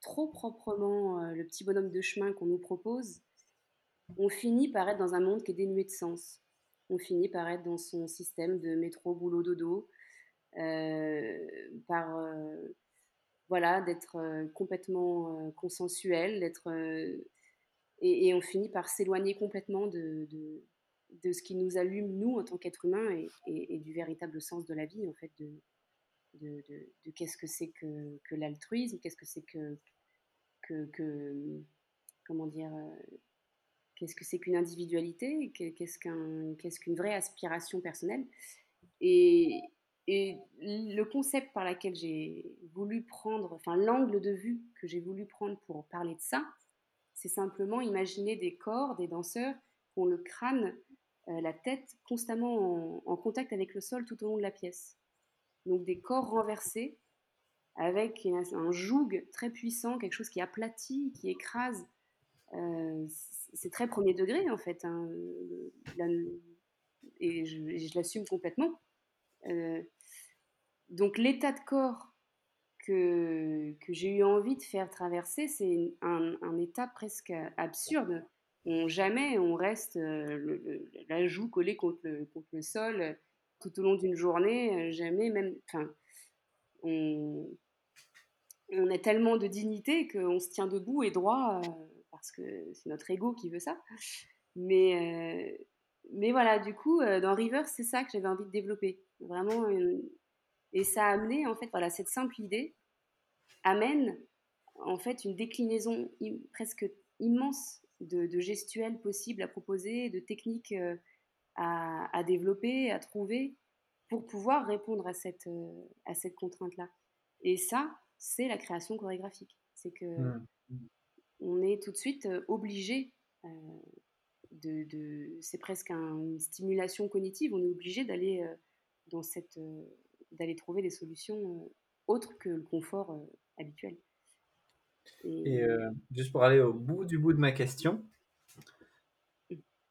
Speaker 3: trop proprement le petit bonhomme de chemin qu'on nous propose, on finit par être dans un monde qui est dénué de sens. On finit par être dans son système de métro, boulot, dodo, euh, par euh, voilà, d'être euh, complètement consensuel, d'être et, on finit par s'éloigner complètement de, de, ce qui nous allume nous en tant qu'êtres humains et, du véritable sens de la vie en fait de, qu'est-ce que c'est que, l'altruisme, qu'est-ce que c'est que, comment dire qu'est-ce que c'est qu'une individualité, qu'est-ce qu'une vraie aspiration personnelle. Et, le concept par lequel j'ai voulu prendre, enfin l'angle de vue que j'ai voulu prendre pour parler de ça, c'est simplement imaginer des corps, des danseurs qui ont le crâne, euh, la tête constamment en, contact avec le sol tout au long de la pièce. Donc des corps renversés avec un joug très puissant, quelque chose qui aplatit, qui écrase euh, c'est très premier degré en fait, hein, et je, l'assume complètement. Euh, donc l'état de corps que, que j'ai eu envie de faire traverser, c'est un, état presque absurde. On, jamais on reste euh, la joue collée contre le, contre le sol tout au long d'une journée, jamais même. Enfin, on, a tellement de dignité qu'on se tient debout et droit parce que c'est notre ego qui veut ça. Mais, euh, mais voilà, du coup, euh, dans River, c'est ça que j'avais envie de développer. Vraiment, et ça a amené, en fait, voilà, cette simple idée amène, en fait, une déclinaison presque immense de, gestuels possibles à proposer, de techniques euh, à, développer, à trouver, pour pouvoir répondre à cette, à cette contrainte-là. Et ça, c'est la création chorégraphique. C'est que mmh on est tout de suite obligé de, de c'est presque une stimulation cognitive. On est obligé d'aller dans cette, d'aller trouver des solutions autres que le confort habituel.
Speaker 4: Et, juste pour aller au bout du bout de ma question,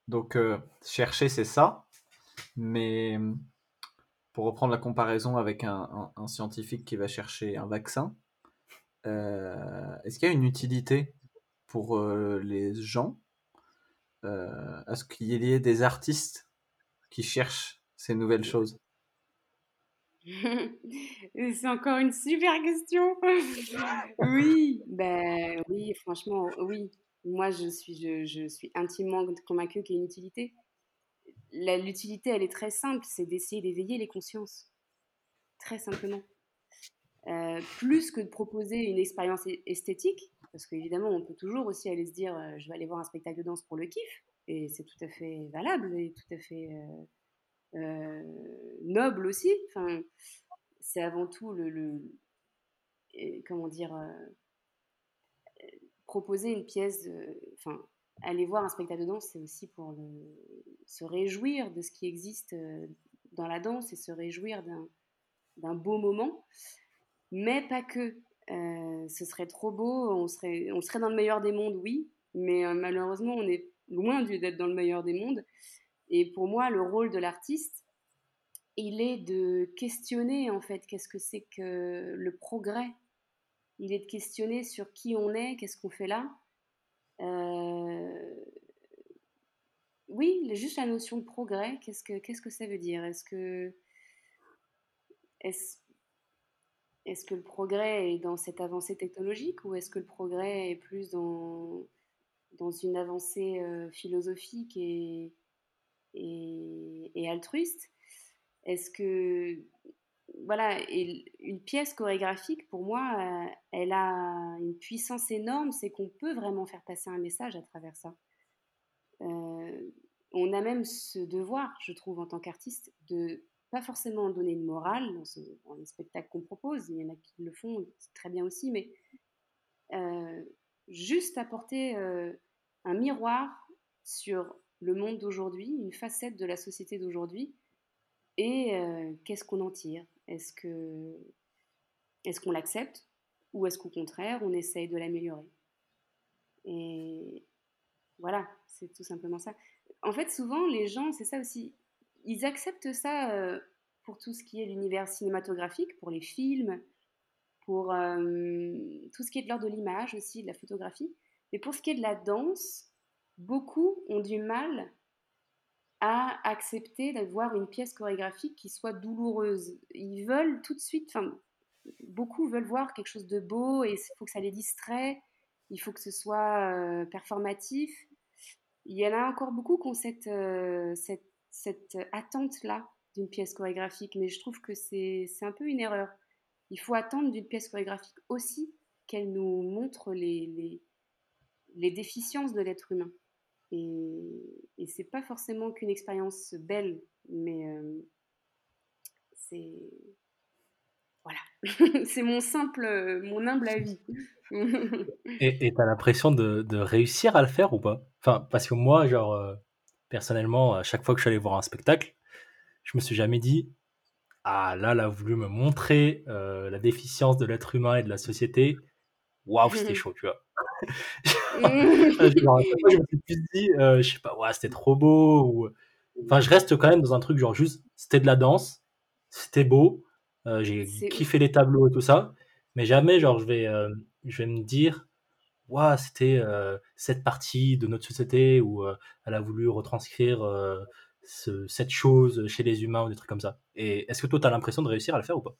Speaker 4: donc chercher c'est ça, mais pour reprendre la comparaison avec un, scientifique qui va chercher un vaccin, euh, est-ce qu'il y a une utilité pour euh, les gens? Euh, Est-ce qu'il y ait des artistes qui cherchent ces nouvelles choses? <laughs>
Speaker 3: C'est encore une super question. <laughs> oui, ben oui, franchement, oui. Moi, je suis, je, suis intimement convaincue qu'il y a une utilité l'utilité, elle est très simple, c'est d'essayer d'éveiller les consciences. Très simplement. Euh, plus que de proposer une expérience esthétique, parce qu'évidemment, on peut toujours aussi aller se dire, euh, je vais aller voir un spectacle de danse pour le kiff, et c'est tout à fait valable et tout à fait euh, noble aussi. Enfin, c'est avant tout le comment dire, proposer une pièce, enfin, aller voir un spectacle de danse, c'est aussi pour se réjouir de ce qui existe euh, dans la danse et se réjouir d'un beau moment. Mais pas que. Euh, ce serait trop beau, on serait, dans le meilleur des mondes, oui, mais euh, malheureusement, on est loin d'être dans le meilleur des mondes. Et pour moi, le rôle de l'artiste, il est de questionner, en fait, qu'est-ce que c'est que le progrès. Il est de questionner sur qui on est, qu'est-ce qu'on fait là, euh, oui, juste la notion de progrès, qu'est-ce que, que ça veut dire? Est-ce que, est que le progrès est dans cette avancée technologique ou est-ce que le progrès est plus dans, dans une avancée euh, philosophique et, et, et altruiste? Est-ce que voilà, une pièce chorégraphique, pour moi, euh, elle a une puissance énorme, c'est qu'on peut vraiment faire passer un message à travers ça. Euh, on a même ce devoir, je trouve, en tant qu'artiste, de pas forcément donner une morale dans, les spectacles qu'on propose, il y en a qui le font très bien aussi, mais euh, juste apporter un miroir sur le monde d'aujourd'hui, une facette de la société d'aujourd'hui, et qu'est-ce qu'on en tire? Est-ce que est-ce qu'on l'accepte ou est-ce qu'au contraire on essaye de l'améliorer? Et voilà, c'est tout simplement ça. En fait, souvent les gens, c'est ça aussi, ils acceptent ça euh, pour tout ce qui est l'univers cinématographique, pour les films, pour euh, tout ce qui est de l'ordre de l'image aussi, de la photographie. Mais pour ce qui est de la danse, beaucoup ont du mal à accepter d'avoir une pièce chorégraphique qui soit douloureuse. Ils veulent tout de suite, enfin, beaucoup veulent voir quelque chose de beau et il faut que ça les distrait, il faut que ce soit euh, performatif. Il y en a encore beaucoup qui ont cette, euh, cette, cette attente-là d'une pièce chorégraphique, mais je trouve que c'est un peu une erreur. Il faut attendre d'une pièce chorégraphique aussi qu'elle nous montre les, les, les déficiences de l'être humain. Et, et c'est pas forcément qu'une expérience belle, mais euh, c'est. Voilà. <laughs> c'est mon simple, mon humble avis. <laughs>
Speaker 2: et tu as l'impression de, de, réussir à le faire ou pas? Enfin, parce que moi, genre, euh, personnellement, à chaque fois que je suis allé voir un spectacle, je me suis jamais dit Ah là, là, a voulu me montrer euh, la déficience de l'être humain et de la société. Waouh, c'était <laughs> chaud, tu vois. <laughs> genre, je me suis plus dit, euh, je sais pas, ouais, c'était trop beau. Ou... Enfin, je reste quand même dans un truc genre juste, c'était de la danse, c'était beau, euh, j'ai kiffé les tableaux et tout ça, mais jamais genre je vais, euh, je vais me dire, ouais, c'était cette partie de notre société où elle a voulu retranscrire ce, cette chose chez les humains ou des trucs comme ça. Et est-ce que toi, tu as l'impression de réussir à le faire ou pas?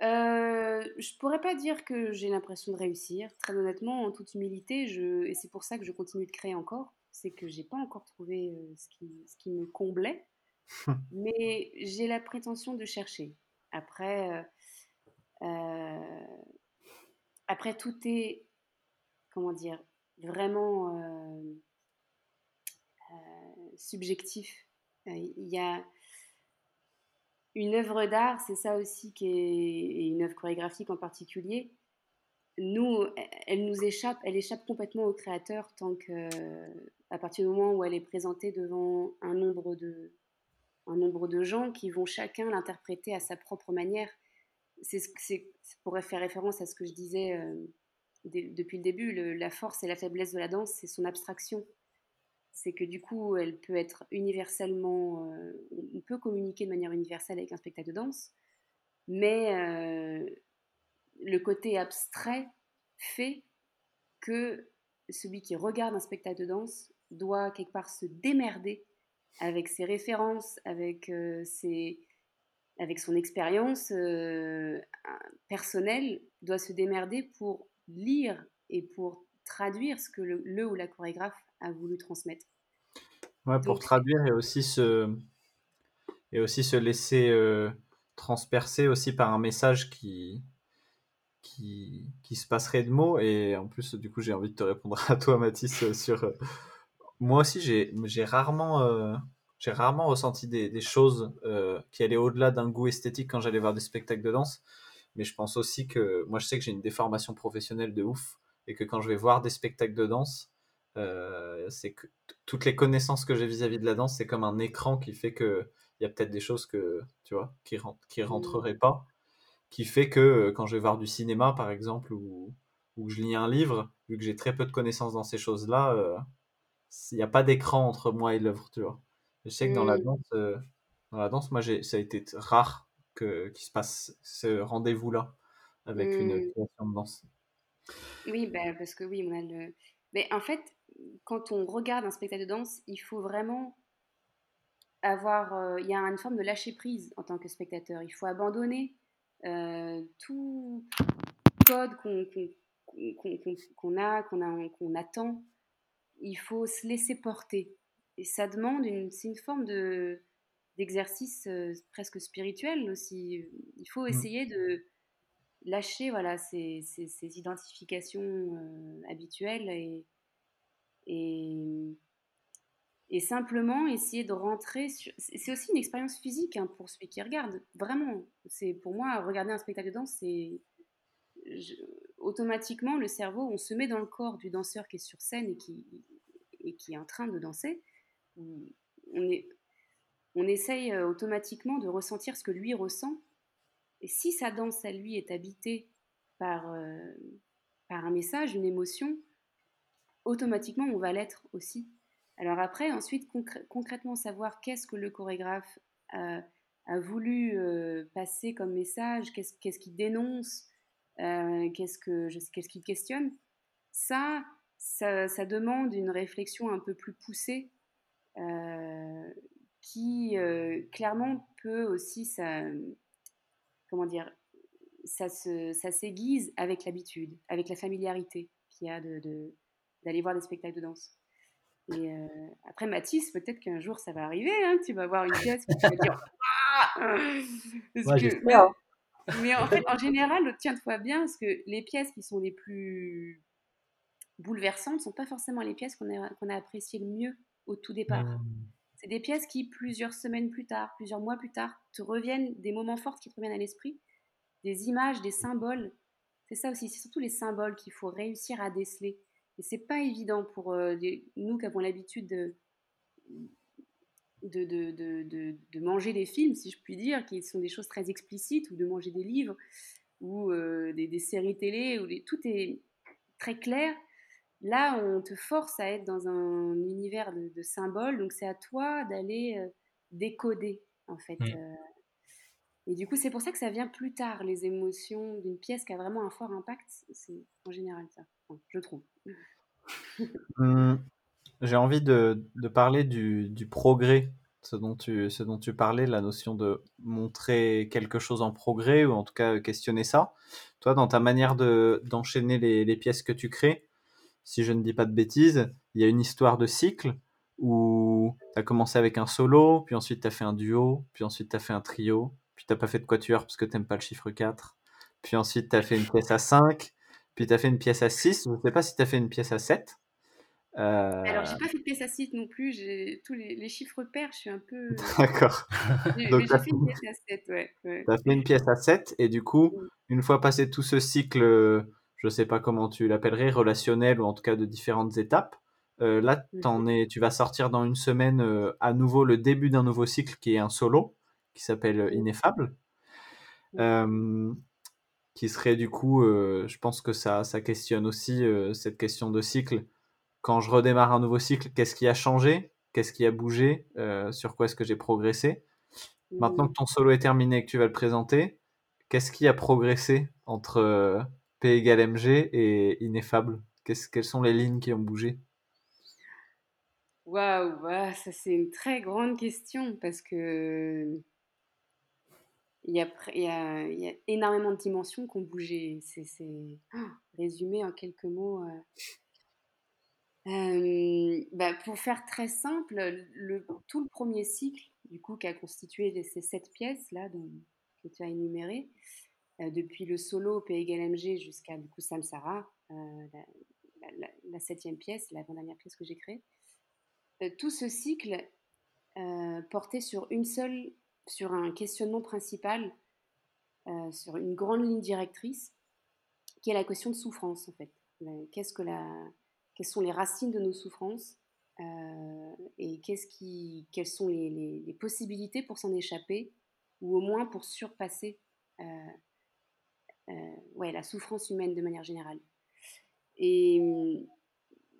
Speaker 3: Je pourrais pas dire que j'ai l'impression de réussir. Très honnêtement, en toute humilité, je, et c'est pour ça que je continue de créer encore, c'est que j'ai pas encore trouvé euh, ce, qui, ce qui me comblait, <laughs> mais j'ai la prétention de chercher. Après, euh, euh, après tout est, comment dire, vraiment subjectif. Il y a une œuvre d'art, c'est ça aussi qui est, et une œuvre chorégraphique en particulier, nous, elle nous échappe, elle échappe complètement au créateur tant que, à partir du moment où elle est présentée devant un nombre de, un nombre de gens qui vont chacun l'interpréter à sa propre manière. C'est, c'est, ça pourrait faire référence à ce que je disais euh, depuis le début. la force et la faiblesse de la danse, c'est son abstraction. C'est que du coup, elle peut être universellement, euh, on peut communiquer de manière universelle avec un spectacle de danse, mais euh, le côté abstrait fait que celui qui regarde un spectacle de danse doit quelque part se démerder avec ses références, avec, euh, ses, avec son expérience personnelle, doit se démerder pour lire et pour traduire ce que le, ou la chorégraphe a voulu transmettre.
Speaker 4: Ouais, pour traduire et aussi se, et aussi se laisser euh, transpercer aussi par un message qui, qui, qui, se passerait de mots. Et en plus, du coup, j'ai envie de te répondre à toi, Mathis, sur, moi aussi, j'ai rarement, euh, j'ai rarement ressenti des, des choses euh, qui allaient au-delà d'un goût esthétique quand j'allais voir des spectacles de danse. Mais je pense aussi que moi, je sais que j'ai une déformation professionnelle de ouf et que quand je vais voir des spectacles de danse, euh, c'est que toutes les connaissances que j'ai vis-à-vis de la danse, c'est comme un écran qui fait que il y a peut-être des choses que tu vois qui, qui rentreraient mmh. pas, qui fait que quand je vais voir du cinéma, par exemple, ou, ou je lis un livre, vu que j'ai très peu de connaissances dans ces choses-là il n'y a pas d'écran entre moi et l'œuvre, tu vois. Je sais que dans la mmh. danse, euh, dans la danse, moi, ça a été rare que qu'il se passe ce rendez-vous-là avec une mmh. création de danse.
Speaker 3: Oui, bah, parce que oui, on a le. Mais en fait, quand on regarde un spectacle de danse, il faut vraiment avoir. Euh, il y a une forme de lâcher prise en tant que spectateur. Il faut abandonner euh, tout code qu'on qu'on a, qu'on a, qu'on attend il faut se laisser porter. Et ça demande une, c'est une forme de, d'exercice euh, presque spirituel aussi. Il faut mmh. essayer de lâcher voilà, ces, ces, identifications euh, habituelles et, et, simplement essayer de rentrer. C'est aussi une expérience physique hein, pour celui qui regarde. Vraiment, c'est pour moi, regarder un spectacle de danse, c'est. automatiquement, le cerveau, on se met dans le corps du danseur qui est sur scène et qui, et qui est en train de danser, on, est, on essaye euh, automatiquement de ressentir ce que lui ressent. Et si sa danse à lui est habitée par, euh, par un message, une émotion, automatiquement on va l'être aussi. Alors après, ensuite, concrètement savoir qu'est-ce que le chorégraphe a, voulu euh, passer comme message, qu'est-ce qu'il dénonce, qu'est-ce qu'il questionne, ça, ça, demande une réflexion un peu plus poussée euh, qui euh, clairement peut aussi, ça, comment dire, ça, ça s'aiguise avec l'habitude, avec la familiarité qu'il y a d'aller de, d'aller voir des spectacles de danse. Et euh, après, Mathis, peut-être qu'un jour ça va arriver, hein, tu vas voir une pièce et tu vas dire Mais en fait, en général, tiens-toi bien, parce que les pièces qui sont les plus bouleversantes ne sont pas forcément les pièces qu'on a, qu'on a appréciées le mieux au tout départ. Mmh. C'est des pièces qui, plusieurs semaines plus tard, plusieurs mois plus tard, te reviennent, des moments forts qui te reviennent à l'esprit, des images, des symboles. C'est ça aussi, c'est surtout les symboles qu'il faut réussir à déceler. Et c'est pas évident pour euh, nous qui avons l'habitude de manger des films, si je puis dire, qui sont des choses très explicites, ou de manger des livres, ou euh, des, séries télé, où tout est très clair. Là, on te force à être dans un univers de, symboles, donc c'est à toi d'aller euh, décoder, en fait. Mmh. Euh. et du coup, c'est pour ça que ça vient plus tard, les émotions d'une pièce qui a vraiment un fort impact. C'est en général ça, je trouve. <laughs>
Speaker 4: Mmh. J'ai envie de, parler du, progrès, ce dont, tu, ce dont tu parlais, la notion de montrer quelque chose en progrès, ou en tout cas questionner ça. Toi, dans ta manière d'enchaîner les pièces que tu crées, si je ne dis pas de bêtises, il y a une histoire de cycle où tu as commencé avec un solo, puis ensuite tu as fait un duo, puis ensuite tu as fait un trio, puis tu pas fait de quatuor parce que tu pas le chiffre 4, puis ensuite tu as fait une pièce à 5, puis tu as fait une pièce à 6, je ne sais pas si tu as fait une pièce à 7.
Speaker 3: Euh... Alors, j'ai pas fait de pièce à 6 non plus, j'ai tous les, chiffres pairs, je suis un peu. <laughs>
Speaker 4: D'accord. <laughs>
Speaker 3: j'ai fait une pièce à 7, ouais.
Speaker 4: Tu as fait une pièce à 7, et du coup, une fois passé tout ce cycle je ne sais pas comment tu l'appellerais, relationnel ou en tout cas de différentes étapes. Euh, là, mmh en es, tu vas sortir dans une semaine euh, à nouveau le début d'un nouveau cycle qui est un solo, qui s'appelle euh, Ineffable. qui serait du coup, je pense que ça, ça questionne aussi cette question de cycle. Quand je redémarre un nouveau cycle, qu'est-ce qui a changé? Qu'est-ce qui a bougé? Sur quoi est-ce que j'ai progressé? Maintenant que ton solo est terminé et que tu vas le présenter, qu'est-ce qui a progressé entre P égale MG et Ineffable Quelles sont les lignes qui ont bougé?
Speaker 3: Waouh, ça c'est une très grande question parce que il y a, énormément de dimensions qui ont bougé. C'est oh, résumé en quelques mots. Euh. Euh, bah, pour faire très simple, le, tout le premier cycle, du coup, qui a constitué ces sept pièces là que tu as énumérées, depuis le solo P égale MG jusqu'à du coup Samsara, la, la, septième pièce, la dernière pièce que j'ai créée. Euh, tout ce cycle euh, portait sur une seule, sur un questionnement principal, euh, sur une grande ligne directrice, qui est la question de souffrance en fait. Qu'est-ce que la, quelles sont les racines de nos souffrances et quelles sont les, possibilités pour s'en échapper ou au moins pour surpasser ouais, la souffrance humaine de manière générale. Et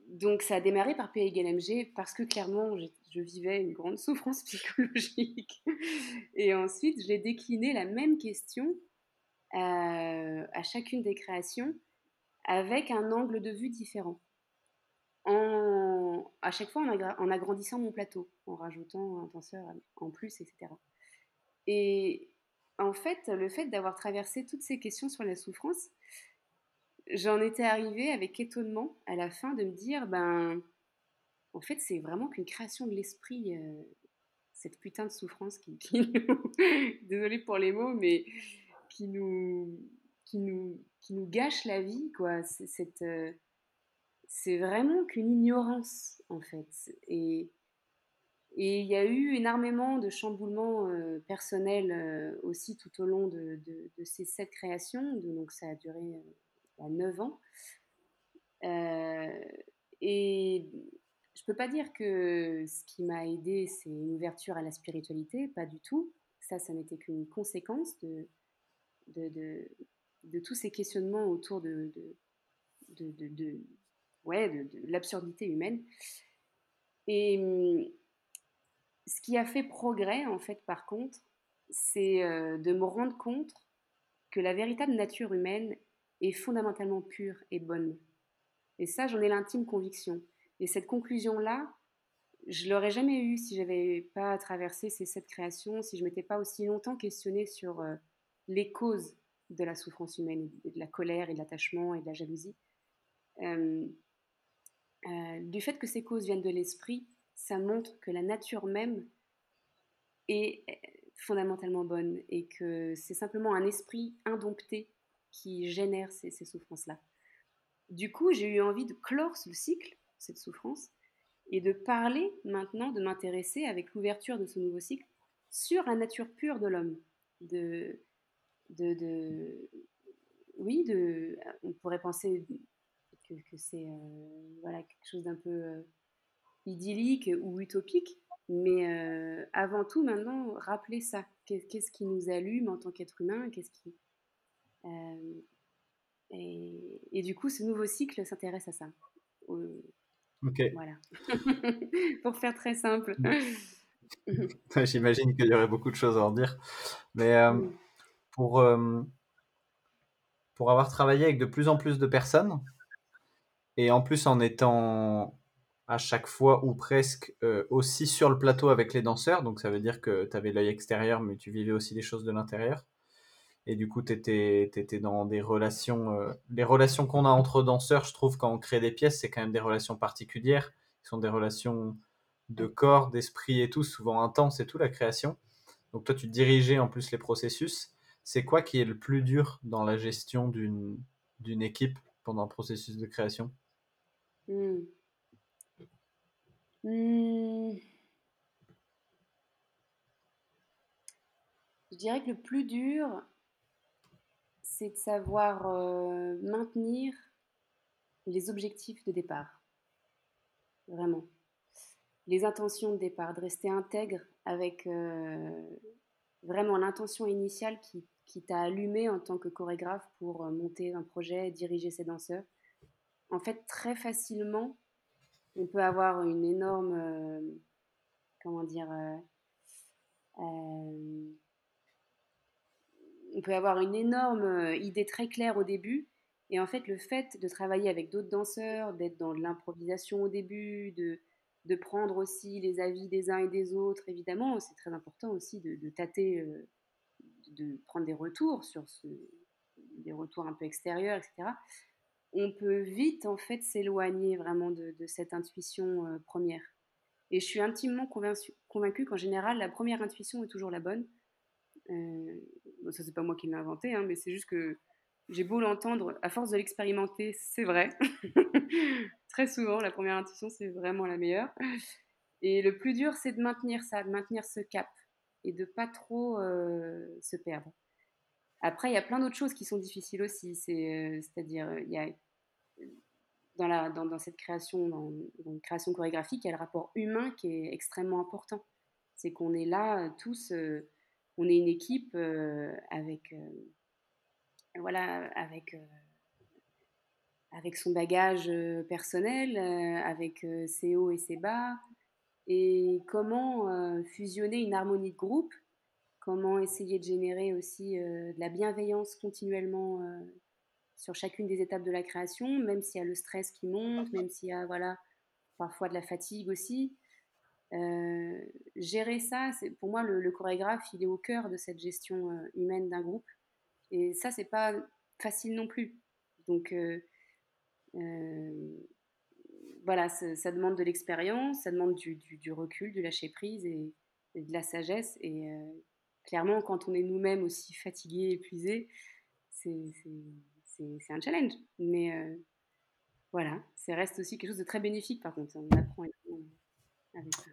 Speaker 3: donc ça a démarré par P égale MG parce que clairement je, vivais une grande <laughs> souffrance psychologique. Et ensuite j'ai décliné la même question euh, à chacune des créations avec un angle de vue différent. En, à chaque fois en, agrandissant mon plateau, en rajoutant un tenseur en plus, etc. Et en fait, le fait d'avoir traversé toutes ces questions sur la souffrance, j'en étais arrivée avec étonnement à la fin de me dire, ben, en fait, c'est vraiment qu'une création de l'esprit, euh, cette putain de souffrance qui, nous, <laughs> désolée pour les mots, mais qui nous, qui nous, gâche la vie, quoi. C'est, euh, c'est vraiment qu'une ignorance, en fait. Et et il y a eu énormément de chamboulements euh, personnels aussi tout au long de, ces sept créations. donc ça a duré à 9 ans. Euh, et je peux pas dire que ce qui m'a aidé, c'est une ouverture à la spiritualité, pas du tout. Ça, ça n'était qu'une conséquence de de, tous ces questionnements autour de, de, ouais, de, l'absurdité humaine. Et hum, ce qui a fait progrès, en fait, par contre, c'est euh, de me rendre compte que la véritable nature humaine est fondamentalement pure et bonne. Et ça, j'en ai l'intime conviction. Et cette conclusion-là, je l'aurais jamais eue si j'avais pas traversé ces sept créations, si je m'étais pas aussi longtemps questionnée sur euh, les causes de la souffrance humaine, de la colère et de l'attachement et de la jalousie. Euh, du fait que ces causes viennent de l'esprit, ça montre que la nature même est fondamentalement bonne et que c'est simplement un esprit indompté qui génère ces, souffrances-là. Du coup, j'ai eu envie de clore ce cycle, cette souffrance, et de parler maintenant, de m'intéresser avec l'ouverture de ce nouveau cycle sur la nature pure de l'homme. De, de, oui, de, on pourrait penser que, c'est euh, voilà, quelque chose d'un peu euh, idyllique ou utopique, mais euh, avant tout, maintenant, rappeler ça. Qu'est-ce qui nous allume en tant qu'être humain Qu'est-ce qui, euh, et, du coup, ce nouveau cycle s'intéresse à ça.
Speaker 4: ok.
Speaker 3: Voilà. <laughs> Pour faire très simple. <laughs>
Speaker 4: J'imagine qu'il y aurait beaucoup de choses à en dire. Mais euh, pour, pour avoir travaillé avec de plus en plus de personnes, et en plus en étant à chaque fois ou presque aussi sur le plateau avec les danseurs, donc ça veut dire que tu avais l'œil extérieur, mais tu vivais aussi des choses de l'intérieur et du coup, tu étais, dans des relations. Euh, les relations qu'on a entre danseurs, je trouve, quand on crée des pièces, c'est quand même des relations particulières. Ce sont des relations de corps, d'esprit et tout, souvent intenses et tout, la création. Donc, toi, tu dirigeais en plus les processus. C'est quoi qui est le plus dur dans la gestion d'une, d'une équipe pendant un processus de création?
Speaker 3: Hmm. Hmm. Je dirais que le plus dur, c'est de savoir maintenir les objectifs de départ. Vraiment. Les intentions de départ, de rester intègre avec vraiment l'intention initiale qui, qui t'a allumé en tant que chorégraphe pour monter un projet, diriger ses danseurs. En fait, très facilement, on peut avoir une énorme, comment dire, on peut avoir une énorme idée très claire au début. Et en fait, le fait de travailler avec d'autres danseurs, d'être dans l'improvisation au début, de, de prendre aussi les avis des uns et des autres, évidemment, c'est très important aussi de, tâter, de prendre des retours sur ce, des retours un peu extérieurs, etc. On peut vite en fait s'éloigner vraiment de, cette intuition première. Et je suis intimement convaincue, qu'en général, la première intuition est toujours la bonne. Euh, bon, ça, c'est pas moi qui l'ai inventé, hein, mais c'est juste que j'ai beau l'entendre, à force de l'expérimenter, c'est vrai. <laughs> Très souvent, la première intuition, c'est vraiment la meilleure. Et le plus dur, c'est de maintenir ça, de maintenir ce cap et de pas trop euh, se perdre. Après, il y a plein d'autres choses qui sont difficiles aussi. C'est, à dire il y a dans, la, cette création, dans, dans, création chorégraphique, il y a le rapport humain qui est extrêmement important. C'est qu'on est là euh, tous, euh, on est une équipe euh, avec, voilà, avec son bagage personnel, avec ses hauts et ses bas, et comment fusionner une harmonie de groupe, comment essayer de générer aussi de la bienveillance continuellement sur chacune des étapes de la création, même s'il y a le stress qui monte, même s'il y a voilà, parfois de la fatigue aussi. Euh, gérer ça, c'est pour moi le, chorégraphe, il est au cœur de cette gestion euh, humaine d'un groupe. Et ça, c'est pas facile non plus. Donc euh, voilà, ça, demande de l'expérience, ça demande du, recul, du lâcher prise et, et de la sagesse. Et clairement, quand on est nous-mêmes aussi fatigués, épuisés, c'est c'est un challenge. Mais euh, voilà, ça reste aussi quelque chose de très bénéfique par contre. On apprend
Speaker 2: avec ça.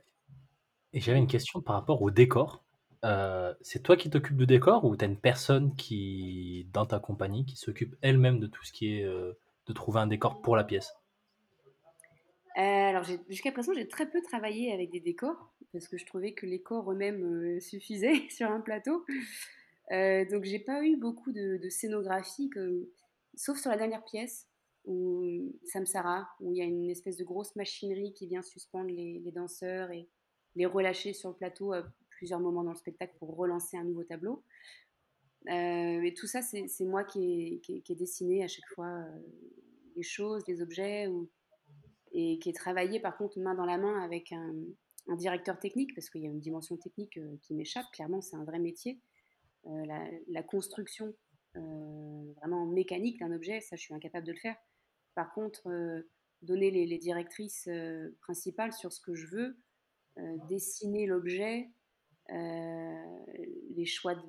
Speaker 2: Et j'avais une question par rapport au décor. Euh, c'est toi qui t'occupes du décor ou tu as une personne qui, dans ta compagnie qui s'occupe elle-même de tout ce qui est euh, de trouver un décor pour la pièce?
Speaker 3: Alors jusqu'à présent, j'ai très peu travaillé avec des décors parce que je trouvais que les corps eux-mêmes suffisaient <laughs> sur un plateau. donc j'ai pas eu beaucoup de, scénographie. Que, sauf sur la dernière pièce, où Samsara, où il y a une espèce de grosse machinerie qui vient suspendre les, danseurs et les relâcher sur le plateau à plusieurs moments dans le spectacle pour relancer un nouveau tableau. Euh, et tout ça, c'est moi qui ai, qui, dessiné à chaque fois euh, les choses, les objets, ou, et qui ai travaillé par contre main dans la main avec un, directeur technique, parce qu'il y a une dimension technique euh, qui m'échappe, clairement c'est un vrai métier. La, la, construction euh, vraiment mécanique d'un objet, ça je suis incapable de le faire. Par contre, euh, donner les, directrices euh, principales sur ce que je veux, dessiner l'objet, les, choix de,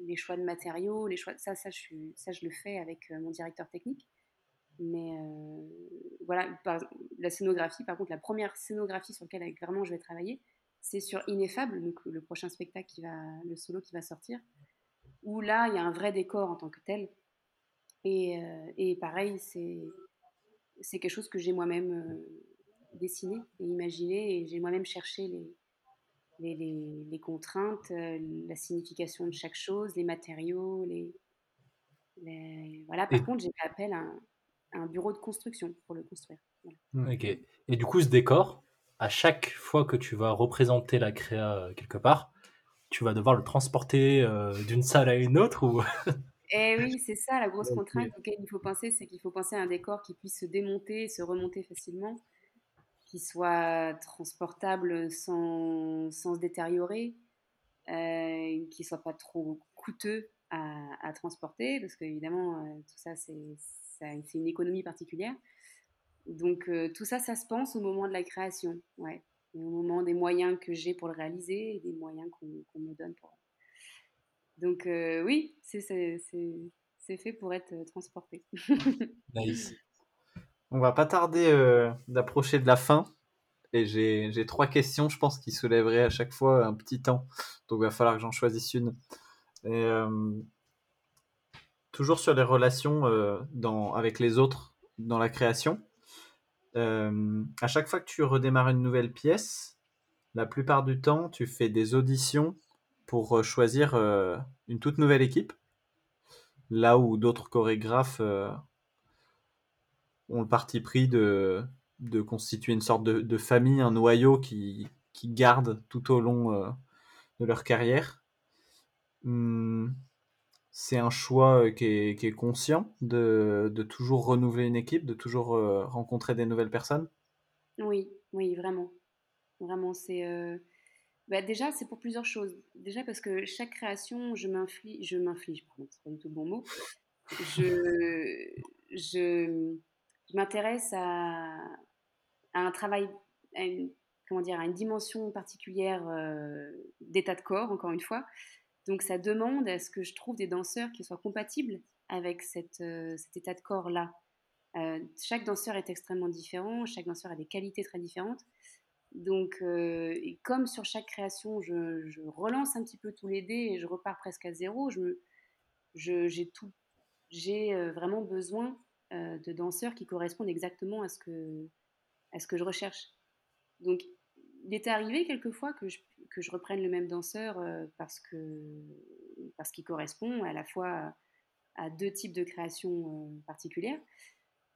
Speaker 3: les choix de matériaux, les choix, ça, ça, je, ça je le fais avec mon directeur technique. Mais voilà, la scénographie, par contre, la première scénographie sur laquelle vraiment je vais travailler, c'est sur Ineffable, donc le prochain spectacle qui va, le solo qui va sortir où là, il y a un vrai décor en tant que tel. Et, euh, et pareil, c'est, c'est quelque chose que j'ai moi-même euh, dessiné et imaginé, et j'ai moi-même cherché les, les, les, les contraintes, euh, la signification de chaque chose, les matériaux, les, voilà. Par contre, j'ai fait appel à un, bureau de construction pour le construire.
Speaker 2: Ok. Et du coup, ce décor, à chaque fois que tu vas représenter la créa quelque part, tu vas devoir le transporter euh, d'une salle à une autre ou <laughs>
Speaker 3: Eh oui, c'est ça la grosse contrainte auquel il faut penser, c'est qu'il faut penser à un décor qui puisse se démonter, se remonter facilement, qui soit transportable sans, sans se détériorer, euh, qui soit pas trop coûteux à, transporter, parce qu'évidemment, euh, tout ça, c'est une économie particulière. Donc euh, tout ça, ça se pense au moment de la création. Ouais au moment des moyens que j'ai pour le réaliser et des moyens qu'on me donne pour. Donc euh, oui, c'est fait pour être euh, transporté. <laughs>
Speaker 4: nice. On va pas tarder d'approcher de la fin. Et j'ai trois questions, je pense, qui soulèveraient à chaque fois un petit temps. Donc il va falloir que j'en choisisse une. Toujours sur les relations dans, avec les autres dans la création. à chaque fois que tu redémarres une nouvelle pièce, la plupart du temps, tu fais des auditions pour choisir une toute nouvelle équipe. Là où d'autres chorégraphes ont le parti pris de, de constituer une sorte de, famille, un noyau qui, qui garde tout au long euh, de leur carrière. Hmm, c'est un choix euh, qui est, conscient de, toujours renouveler une équipe, de toujours euh, rencontrer des nouvelles personnes?
Speaker 3: Oui, oui, vraiment. Vraiment, c'est. Bah, déjà, c'est pour plusieurs choses. Déjà parce que chaque création, je m'inflige, je m'inflige, pardon, c'est pas du tout le bon mot. Je, je, m'intéresse à, un travail, à une, comment dire, à une dimension particulière euh, d'état de corps, encore une fois. Donc ça demande à ce que je trouve des danseurs qui soient compatibles avec euh, cet état de corps-là. Euh, chaque danseur est extrêmement différent, chaque danseur a des qualités très différentes. Donc, et comme sur chaque création, je, je, relance un petit peu tous les dés et je repars presque à zéro, j'ai je, tout, j'ai vraiment besoin de danseurs qui correspondent exactement à ce que, à ce que je recherche. Il était arrivé quelquefois que je, reprenne le même danseur euh, parce qu'il correspond à la fois à, deux types de créations euh, particulières.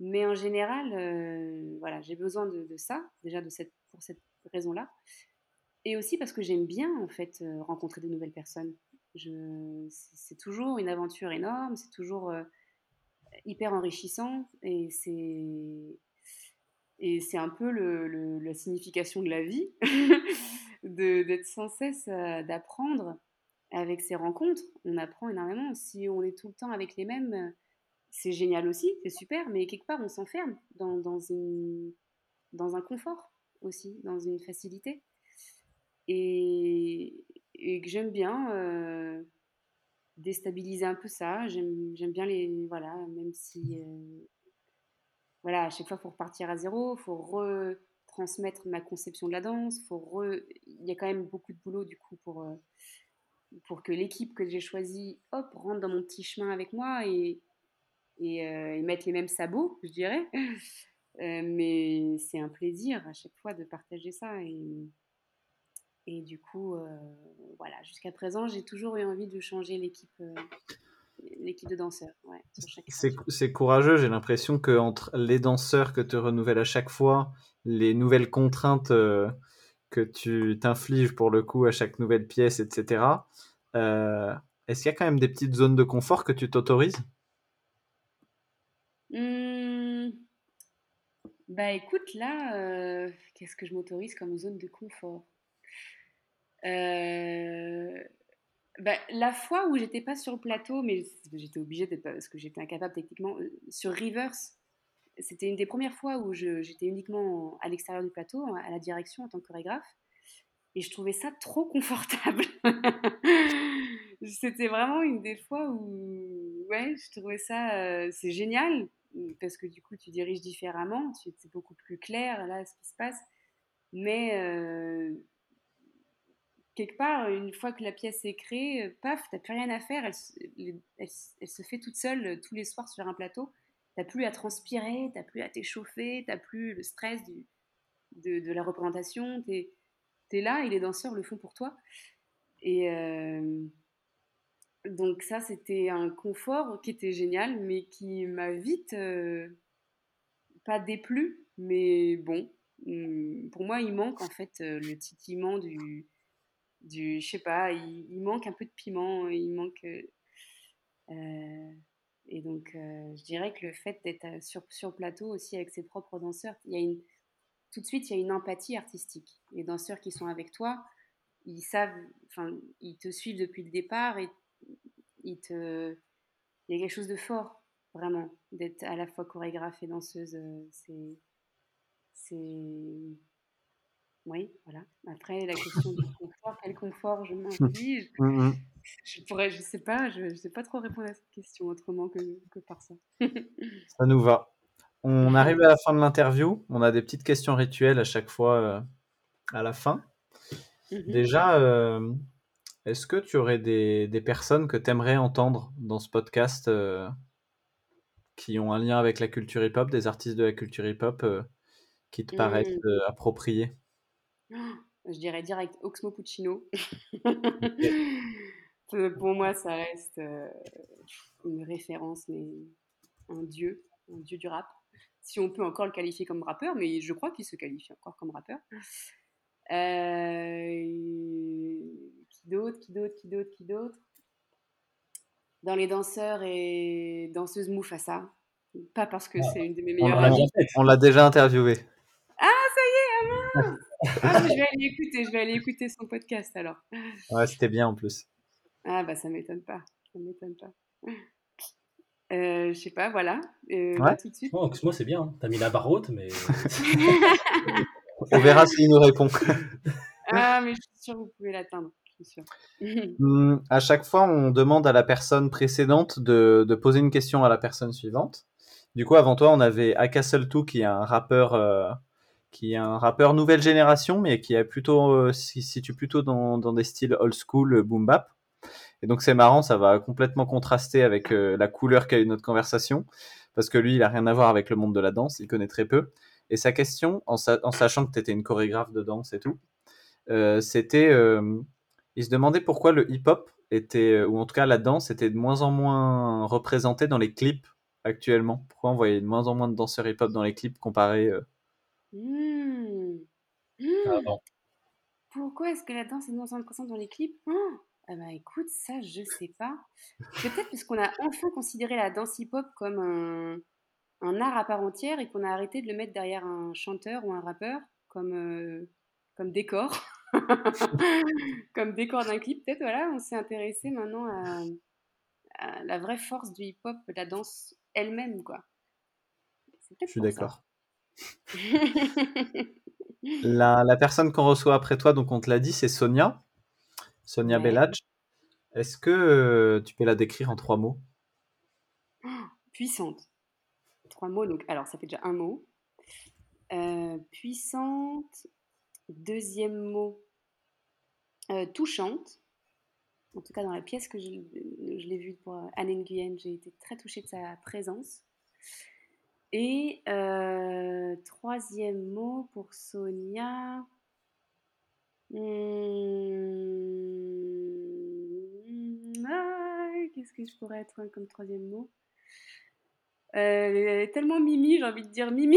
Speaker 3: Mais en général, euh, voilà, j'ai besoin de, ça, déjà pour cette raison-là. Et aussi parce que j'aime bien, en fait, rencontrer de nouvelles personnes. C'est toujours une aventure énorme, c'est toujours hyper enrichissant et c'est et c'est un peu la signification de la vie, <laughs> d'être sans cesse euh, d'apprendre avec ces rencontres. On apprend énormément. Si on est tout le temps avec les mêmes, c'est génial aussi, c'est super, mais quelque part, on s'enferme dans, dans, dans un confort aussi, dans une facilité. Et, que j'aime bien euh, déstabiliser un peu ça. J'aime bien les. Voilà, même si. Euh, voilà, à chaque fois, il faut repartir à zéro, il faut retransmettre ma conception de la danse, il y a quand même beaucoup de boulot du coup pour, euh, pour que l'équipe que j'ai choisie, hop, rentre dans mon petit chemin avec moi et, et, euh, mettre les mêmes sabots, je dirais. Euh, mais c'est un plaisir à chaque fois de partager ça et, et du coup, voilà, jusqu'à présent, j'ai toujours eu envie de changer l'équipe l'équipe de danseurs.
Speaker 4: c'est courageux, j'ai l'impression que entre les danseurs que tu renouvelles à chaque fois, les nouvelles contraintes euh, que tu t'infliges pour le coup à chaque nouvelle pièce, etc. Euh, est-ce qu'il y a quand même des petites zones de confort que tu t'autorises?
Speaker 3: Mmh. Bah écoute, là, euh, qu'est-ce que je m'autorise comme zone de confort? Bah, la fois où j'étais pas sur le plateau, mais j'étais obligée d'être parce que j'étais incapable techniquement, euh, sur Rivers, c'était une des premières fois où j'étais uniquement à l'extérieur du plateau, à la direction en tant que chorégraphe, et je trouvais ça trop confortable. <laughs> c'était vraiment une des fois où, ouais, je trouvais ça, euh, génial, parce que du coup, tu diriges différemment, c'est beaucoup plus clair là ce qui se passe, mais euh, quelque part, une fois que la pièce est créée, euh, paf, t'as plus rien à faire. Elle, se fait toute seule euh, tous les soirs sur un plateau. T'as plus à transpirer, t'as plus à t'échauffer, t'as plus le stress de, la représentation. T'es es là et les danseurs le font pour toi. Et euh, donc ça, c'était un confort qui était génial, mais qui m'a vite pas déplu, mais bon. Hmm, pour moi, il manque en fait le titillement du, du, je sais pas, il, manque un peu de piment, il manque. Euh, euh, et donc, euh, je dirais que le fait d'être sur, sur plateau aussi avec ses propres danseurs, il y a une, tout de suite, il y a une empathie artistique. Les danseurs qui sont avec toi, ils savent, enfin, ils te suivent depuis le départ et ils te, il y a quelque chose de fort, vraiment, d'être à la fois chorégraphe et danseuse. C'est, c'est, oui, voilà. Après, la question du <laughs> confort, quel confort je m'inflige mmh, mmh. Je pourrais, je sais pas, je ne sais pas trop répondre à cette question autrement que, que par ça. <laughs>
Speaker 4: ça nous va. On arrive à la fin de l'interview. On a des petites questions rituelles à chaque fois euh, à la fin. Mmh Déjà, euh, Est-ce que tu aurais des, personnes que tu aimerais entendre dans ce podcast euh, qui ont un lien avec la culture hip-hop, des artistes de la culture hip-hop qui te paraissent mmh. appropriés?
Speaker 3: Je dirais direct Oxmo Puccino. <laughs> Pour moi, ça reste une référence, mais un dieu, un dieu du rap. Si on peut encore le qualifier comme rappeur, mais je crois qu'il se qualifie encore comme rappeur. Euh, qui d'autre, qui d'autre, qui d'autre, qui d'autre? Dans les danseurs et danseuses Mufasa. Pas parce que ah. c'est une de mes meilleures.
Speaker 4: On l'a déjà interviewé.
Speaker 3: Ah, ça y est, ah, ah, je vais aller écouter, je vais aller écouter son podcast alors.
Speaker 4: Ouais, c'était bien en plus.
Speaker 3: Ah bah ça m'étonne pas, ça m'étonne pas. Euh, je sais pas, voilà. Euh, ouais.
Speaker 2: tout de suite. Oh, moi c'est bien. Hein. T'as mis la barre haute, mais. <laughs> <laughs>
Speaker 4: On verra s'il nous répond.
Speaker 3: ah, mais je suis sûre que vous pouvez l'atteindre. <laughs>
Speaker 4: Hmm, à chaque fois, on demande à la personne précédente de, de, poser une question à la personne suivante. Du coup, avant toi, on avait Akasel2 qui est un rappeur, euh, qui est un rappeur nouvelle génération, mais qui est plutôt, euh, situe plutôt dans, dans, des styles old school, boom bap. Et donc c'est marrant, ça va complètement contraster avec euh, la couleur qu'a eu notre conversation, parce que lui, il a rien à voir avec le monde de la danse, il connaît très peu. Et sa question, en, sachant que tu étais une chorégraphe de danse et tout, euh, c'était, euh, il se demandait pourquoi le hip-hop était, ou en tout cas la danse était de moins en moins représentée dans les clips actuellement. Pourquoi on voyait de moins en moins de danseurs hip-hop dans les clips comparé
Speaker 3: mmh. Ah, pourquoi est-ce que la danse est de moins en moins dans les clips? Oh ah bah écoute, ça je sais pas. Peut-être parce qu'on a enfin considéré la danse hip-hop comme un, un, art à part entière et qu'on a arrêté de le mettre derrière un chanteur ou un rappeur comme, euh, comme décor. <laughs> comme décor d'un clip, peut-être, voilà, on s'est intéressé maintenant à, la vraie force du hip-hop, la danse elle-même, quoi.
Speaker 4: Je suis d'accord. La, la personne qu'on reçoit après toi, donc on te l'a dit, c'est Sonia. Sonia ouais. Est-ce que euh, tu peux la décrire en trois mots? <gasps>
Speaker 3: Puissante. Trois mots, donc alors ça fait déjà un mot. Euh, puissante. Deuxième mot, euh, touchante. En tout cas, dans la pièce que je, l'ai vue pour Anne Nguyen, j'ai été très touchée de sa présence. Et troisième mot pour Sonia. Mmh, ah, qu'est-ce que je pourrais être hein, comme troisième mot? Euh, Elle est tellement mimi, j'ai envie de dire mimi.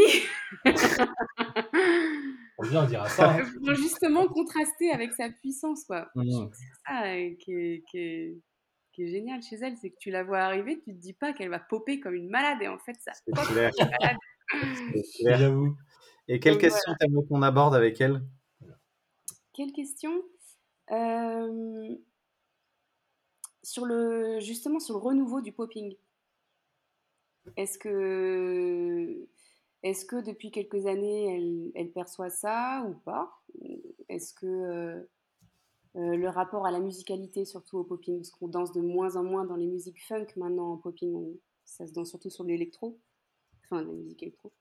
Speaker 2: On vient dire ça. Hein.
Speaker 3: Pour justement contraster avec sa puissance, quoi. Mmh. C'est ça euh, qui est, qui est, génial chez elle, c'est que tu la vois arriver, tu te dis pas qu'elle va popper comme une malade, et en fait, ça pop comme une malade. <laughs>
Speaker 4: J'avoue. Et quelle question t'aimerais qu'on aborde avec elle?
Speaker 3: Quelle question euh, sur le, Justement sur le renouveau du popping. Est-ce que, est que depuis quelques années, elle, perçoit ça ou pas? Est-ce que euh, euh, le rapport à la musicalité, surtout au popping, parce qu'on danse de moins en moins dans les musiques funk maintenant en popping, ça se danse surtout sur l'électro, enfin la musique électro.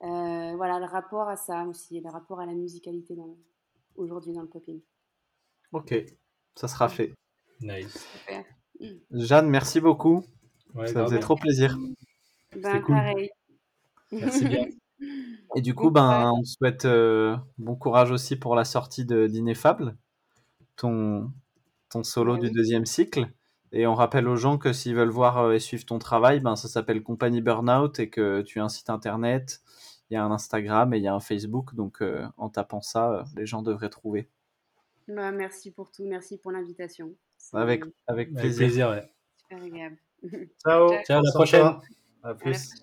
Speaker 3: voilà, le rapport à ça aussi, le rapport à la musicalité aujourd'hui dans le popping.
Speaker 4: Ok, ça sera fait.
Speaker 2: Nice.
Speaker 3: Super.
Speaker 4: Jeanne, merci beaucoup. ça faisait trop plaisir.
Speaker 3: Ben, cool. pareil.
Speaker 2: Merci bien.
Speaker 4: Et du coup, ben, on souhaite euh, bon courage aussi pour la sortie de l'Ineffable, ton, ton solo du deuxième cycle. Et on rappelle aux gens que s'ils veulent voir euh, et suivre ton travail, ben, ça s'appelle Compagnie Burnout et que tu as un site internet, il y a un Instagram et il y a un Facebook. Donc, euh, en tapant ça, euh, les gens devraient trouver.
Speaker 3: Bah, merci pour tout. Merci pour l'invitation.
Speaker 4: Avec, avec plaisir.
Speaker 2: ouais.
Speaker 3: Super agréable. <laughs>
Speaker 4: Ciao.
Speaker 2: Ciao, à la prochaine.
Speaker 4: À plus.